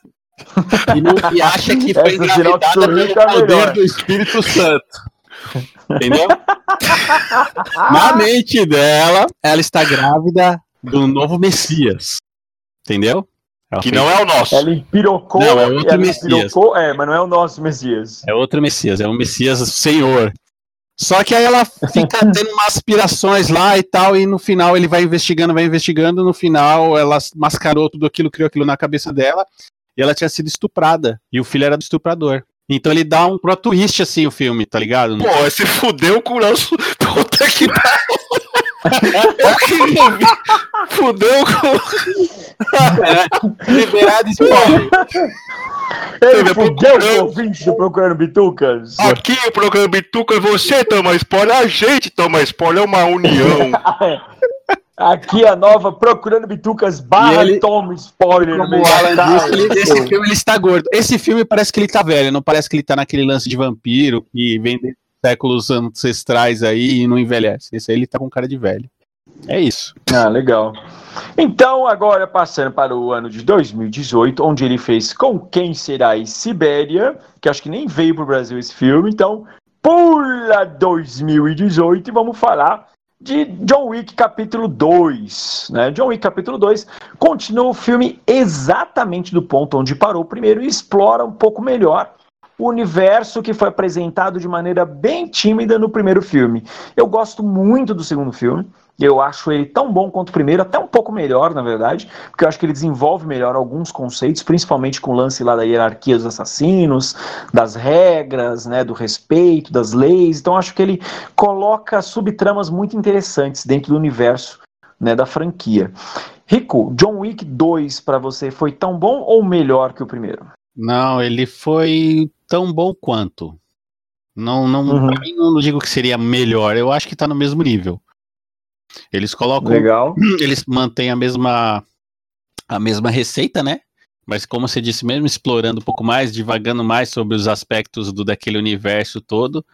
e, não- e acha que foi engravidada pelo tá poder melhor. do Espírito Santo. Entendeu? Na mente dela, ela está grávida do novo Messias. Entendeu? Ela Que fez- não é o nosso. Ela empirocou. Não, é outro Messias. empirocou, é, mas não é o nosso Messias. É outro Messias, é um Messias Senhor. Só que aí ela fica tendo umas aspirações lá e tal, e no final ele vai investigando, vai investigando, no final ela mascarou tudo aquilo, criou aquilo na cabeça dela, e ela tinha sido estuprada, e o filho era do estuprador. Então ele dá um pro twist, assim, o filme, tá ligado? Pô, se fudeu com o nosso. Puta que Eu queria ver. Fudeu com. É, liberado spoiler. Ele fudeu com o ouvinte do Procurando Bitucas. Aqui o programa Bituca, você toma spoiler, a gente toma spoiler, é uma união. Aqui a nova Procurando Bitucas barra E ele- Toma Spoiler. Como o Alan disse, ele- esse filme ele está gordo. Esse filme parece que ele tá velho, não parece que ele tá naquele lance de vampiro que vem de séculos ancestrais aí e não envelhece. Esse aí ele tá com cara de velho. É isso. Ah, legal. Então, agora passando para o ano de 2018, onde ele fez Com Quem Será em Sibéria, que acho que nem veio para o Brasil esse filme, então pula 2018 e vamos falar de John Wick capítulo 2. Né? John Wick capítulo 2 continua o filme exatamente do ponto onde parou o primeiro e explora um pouco melhor o universo que foi apresentado de maneira bem tímida no primeiro filme. Eu gosto muito do segundo filme. Eu acho ele tão bom quanto o primeiro, até um pouco melhor, na verdade, porque eu acho que ele desenvolve melhor alguns conceitos, principalmente com o lance lá da hierarquia dos assassinos, das regras, né, do respeito, das leis. Então, acho que ele coloca subtramas muito interessantes dentro do universo né, da franquia. Rico, John Wick 2 para você foi tão bom ou melhor que o primeiro? Não, ele foi tão bom quanto. Não, não, Uhum. pra mim não digo que seria melhor, eu acho que tá no mesmo nível. Eles colocam, Legal. eles mantêm a mesma a mesma receita, né? Mas como você disse mesmo, explorando um pouco mais, divagando mais sobre os aspectos do daquele universo todo.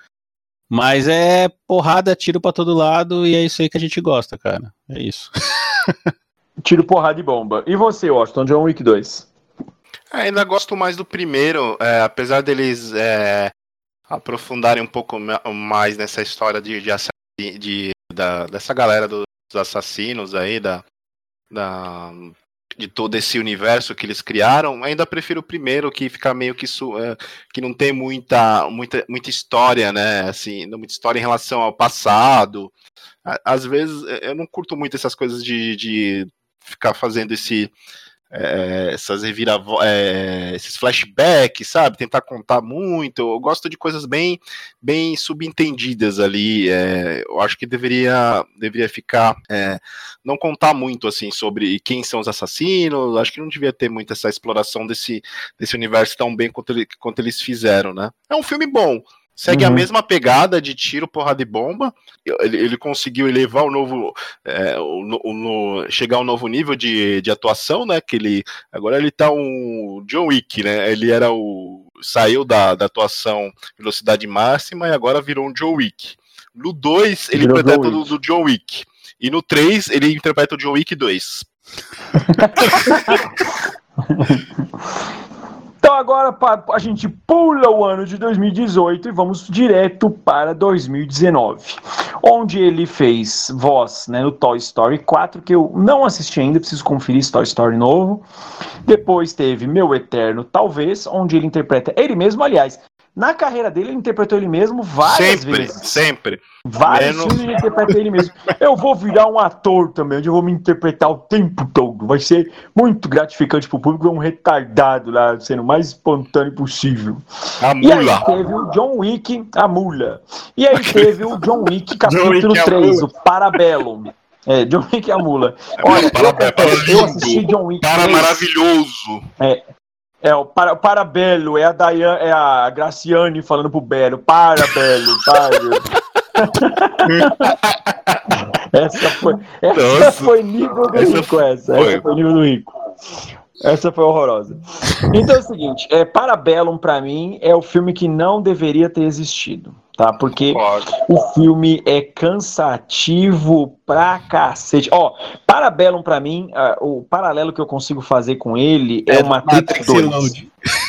Mas é porrada, tiro pra todo lado e é isso aí que a gente gosta, cara. É isso. Tiro porrada e bomba. E você, Washington, John Wick 2? É, ainda gosto mais do primeiro, é, apesar deles é, aprofundarem um pouco ma- mais nessa história de, de, assa- de- da- dessa galera dos assassinos aí, da, da- de todo esse universo que eles criaram, ainda prefiro o primeiro, que fica meio que su- é, que não tem muita, muita, muita história, né? Assim, muita história em relação ao passado. Às vezes eu não curto muito essas coisas de, de ficar fazendo esse é, essas reviravo é, esses flashbacks, sabe? Tentar contar muito. Eu gosto de coisas bem, bem subentendidas ali. é, eu acho que deveria, deveria ficar, é, não contar muito assim sobre quem são os assassinos. Acho que não devia ter muito essa exploração desse, desse universo tão bem quanto, ele- quanto eles fizeram, né? É um filme bom. Segue a Uhum. mesma pegada de tiro, porrada e bomba. Ele, ele conseguiu elevar o novo, é, o o no- chegar a um novo nível de, de atuação, né? Que ele agora ele tá um John Wick, né? Ele era o saiu da, da atuação velocidade máxima e agora virou um John Wick. No 2 ele Virou interpreta John o do, do John Wick e no 3 ele interpreta o John Wick 2. Então agora a gente pula o ano de 2018 e vamos direto para 2019, onde ele fez voz né, no Toy Story 4, que eu não assisti ainda, preciso conferir esse Toy Story novo. Depois teve Meu Eterno Talvez, onde ele interpreta ele mesmo, aliás, na carreira dele ele interpretou ele mesmo várias Sempre, vezes. sempre. Vários Menos- filmes ele interpreta ele mesmo. Eu vou virar um ator também, onde eu vou me interpretar o tempo todo. Vai ser muito gratificante pro público ver um retardado lá, sendo o mais espontâneo possível. A E aí mula. teve o John Wick, a mula. E aí teve o John Wick, capítulo Wick, a 3, mula. o Parabellum. É, John Wick, a mula. Olha, eu, para, para, confesso, eu assisti John Wick Cara 3. maravilhoso. É, o para, Parabelo, é a Dayan, é a Graciane falando pro Belo. Parabelo, para. essa foi, essa Nossa. foi nível do Essa rico, essa. foi. Essa foi nível do rico. Essa foi horrorosa. Então é o seguinte, é, Parabellum pra mim é o filme que não deveria ter existido, tá? Porque Pode. o filme é cansativo pra cacete. Ó, Parabellum pra mim, ah, o paralelo que eu consigo fazer com ele é, É o Matrix, Matrix 2. Reload.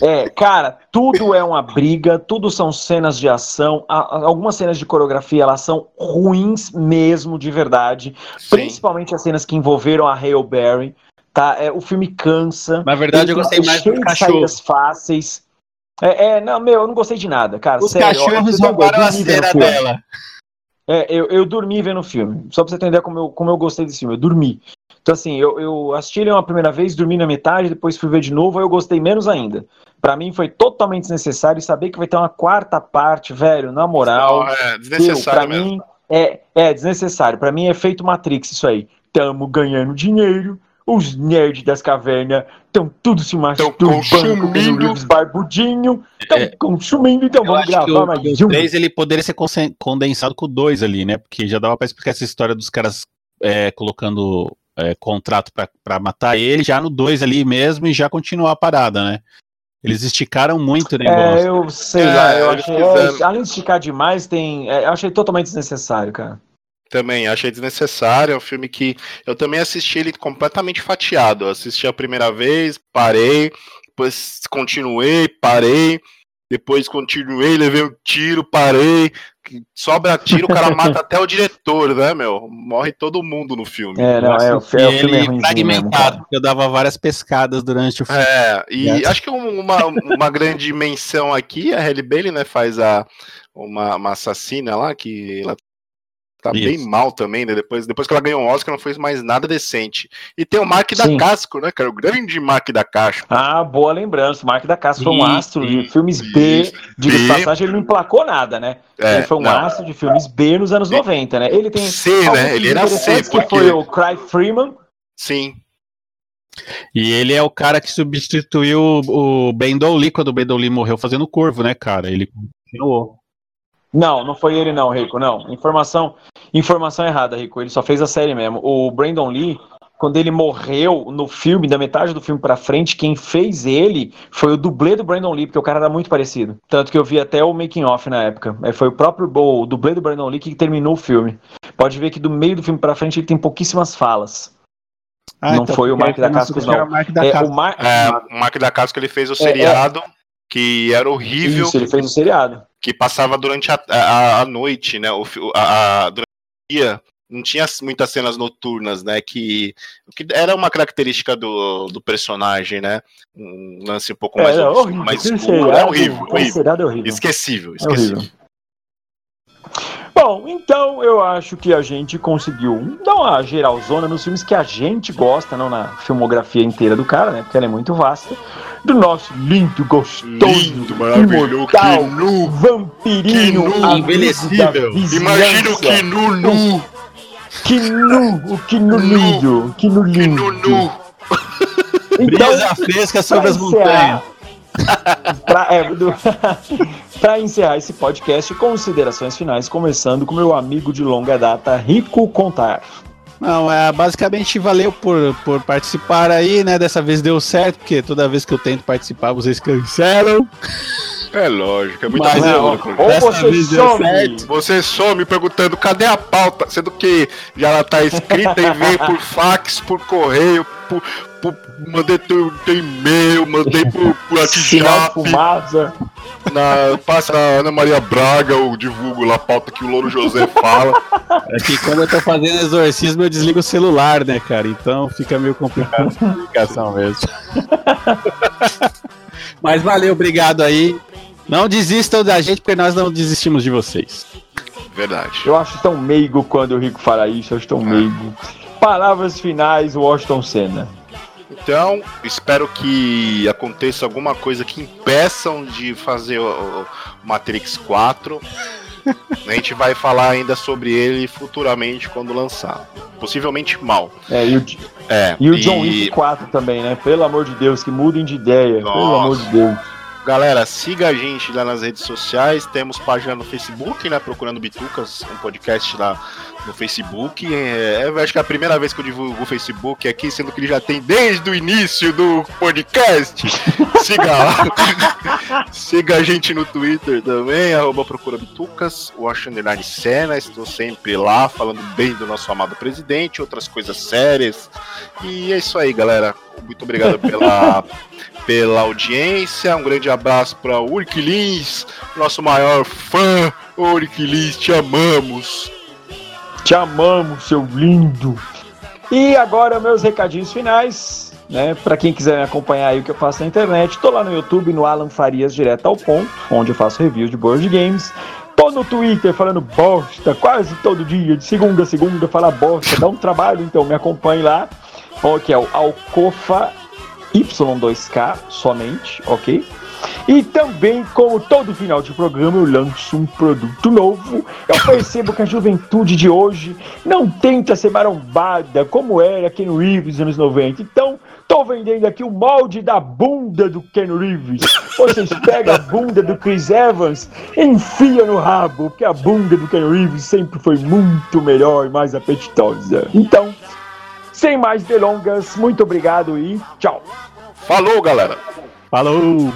É, cara, tudo é uma briga, tudo são cenas de ação, a- algumas cenas de coreografia elas são ruins mesmo, de verdade, Sim. principalmente as cenas que envolveram a Hale Berry, tá? É, o filme cansa. Na verdade, eu gostei tem- mais cheio do de cachorro. saídas fáceis. É, é, não, meu, eu não gostei de nada, cara. Os sério, cachorros roubaram a cera dela. É, eu, eu dormi vendo o filme. Só pra você entender como eu, como eu gostei desse filme. Eu dormi. Então, assim, eu, eu assisti ele uma primeira vez, dormi na metade, depois fui ver de novo, aí eu gostei menos ainda. Pra mim foi totalmente desnecessário saber que vai ter uma quarta parte, velho, na moral. Não, é desnecessário pra mesmo. mim é, é desnecessário. Pra mim é feito Matrix isso aí. Tamo ganhando dinheiro. Os nerds das cavernas estão tudo se masturbando, consumindo. comendo livros barbudinho, estão É. consumindo, então Eu vamos gravar o, mais que o um. 3 ele poderia ser condensado com o 2 ali, né? Porque já dava pra explicar essa história dos caras é, colocando é, contrato pra, pra matar ele já no 2 ali mesmo e já continuar a parada, né? Eles esticaram muito o negócio. É, eu sei É, lá, eu eles achei. é, além de esticar demais, tem. é, eu achei totalmente desnecessário, cara. Também achei desnecessário. É um filme que eu também assisti ele completamente fatiado. Eu assisti a primeira vez, parei, depois continuei, parei, depois continuei, levei um tiro, parei. Sobra tiro, o cara mata até o diretor, né, meu? Morre todo mundo no filme. É, não, é, o, é, o filme é ele ruimzinho mesmo, fragmentado, porque eu dava várias pescadas durante o filme. É, e Né? acho que um- uma, uma grande menção aqui, a Halle Bailey, né, faz a, uma, uma assassina lá, que ela tá Isso. bem mal também, né, depois, depois que ela ganhou um Oscar, não fez mais nada decente. E tem o Mark da. Casco, né, cara, o grande Mark da Casco. Ah, boa lembrança. O Mark da Casa foi um astro de filmes B. De B. passagem, ele não emplacou nada, né? É, ele foi um não. astro de filmes B nos anos 90, né? Ele tem C, né, ele era C, interessantes, que porque... foi o Cry Freeman. Sim, E ele é o cara que substituiu o Bendol Lee quando o Bendol Lee morreu fazendo corvo, né, cara? Ele continuou. Não, não foi ele não, Rico, não. Informação, informação errada, Rico. Ele só fez a série mesmo. O Brandon Lee, quando ele morreu no filme, da metade do filme pra frente, quem fez ele foi o dublê do Brandon Lee, porque o cara era muito parecido. Tanto que eu vi até o making off na época. É, Foi o próprio o dublê do Brandon Lee que terminou o filme. Pode ver que do meio do filme pra frente ele tem pouquíssimas falas. Não foi o Mark da Sucura, não. o Mark da É, Cascos. o Mar... é, o Mark da Casco, ele fez o seriado, que era horrível, Isso, ele fez o seriado. Que passava durante a, a, a noite, né? O, a, durante o dia não tinha muitas cenas noturnas, né? Que, que era uma característica do, do personagem, né? Um lance um pouco mais, É, horrível. mais escuro. É horrível, horrível. seriado é. Esquecível, É esquecível. horrível. Bom, então eu acho que a gente conseguiu dar uma geralzona nos filmes que a gente gosta, não na filmografia inteira do cara, né? Porque ela é muito vasta. Do nosso lindo, gostoso, Lindo, maravilhoso, imortal, que nu. vampirinho, Que nu, amigo envelhecível. Imagina o que nu nu, Que nu, o que nu Nu. lindo, que nu que lindo. nu nu. Então, Brisa fresca sobre as montanhas. Pra, é, do- pra encerrar esse podcast, considerações finais, começando com meu amigo de longa data, Rico Contar. Não, é, basicamente valeu por, por participar aí, né? Dessa vez deu certo, porque toda vez que eu tento participar, vocês cancelam. É lógico, é muito Mas ou dessa você vez deu some, certo. Você some perguntando cadê a pauta, sendo que já ela tá escrita e veio por fax, por correio, por, por- mandei teu, teu e-mail, mandei sinal de WhatsApp, fumaça. na, passa na Ana Maria Braga, eu divulgo lá a pauta que o Louro José fala. É que quando eu tô fazendo exorcismo, eu desligo o celular, né, cara? Então fica meio complicado a comunicação mesmo. Mas valeu, obrigado aí. Não desistam da gente, porque nós não desistimos de vocês. Verdade. Eu acho tão meigo quando o Rico fala isso, eu acho tão meigo. Palavras finais, Washington Senna. Então, espero que aconteça alguma coisa que impeçam de fazer o, Matrix 4. A gente vai falar ainda sobre ele futuramente quando lançar. Possivelmente mal. É, e o, É, e o John Wick 4 também, né? Pelo amor de Deus, que mudem de ideia. Pelo Nossa. amor de Deus. Galera, siga a gente lá nas redes sociais. Temos página no Facebook, né? Procurando Bitucas, um podcast lá no Facebook. É, acho que é a primeira vez que eu divulgo o Facebook aqui, sendo que ele já tem desde o início do podcast. Siga lá. siga a gente no Twitter também, arroba Procura Bitucas, o Underline Senna. Estou sempre lá falando bem do nosso amado presidente, outras coisas sérias. E é isso aí, galera. Muito obrigado pela pela audiência. Um grande abraço para o Urquilins, nosso maior fã. Urquilins, te amamos. Te amamos, seu lindo. E agora, meus recadinhos finais. né? Para quem quiser me acompanhar aí o que eu faço na internet, tô lá no YouTube, no Alan Farias Direto ao Ponto, onde eu faço reviews de board games. Tô no Twitter falando bosta quase todo dia, de segunda a segunda, falar bosta, dá um trabalho, então me acompanhe lá, que é o Alcofa Y2K somente, ok? E também, como todo final de programa, eu lanço um produto novo. Eu percebo que a juventude de hoje não tenta ser marombada como era Ken Reeves nos anos 90. Então, tô vendendo aqui o molde da bunda do Ken Reeves. Vocês pegam a bunda do Chris Evans enfia no rabo, porque a bunda do Ken Reeves sempre foi muito melhor e mais apetitosa. Então, sem mais delongas, muito obrigado e tchau. Falou, galera. Falou!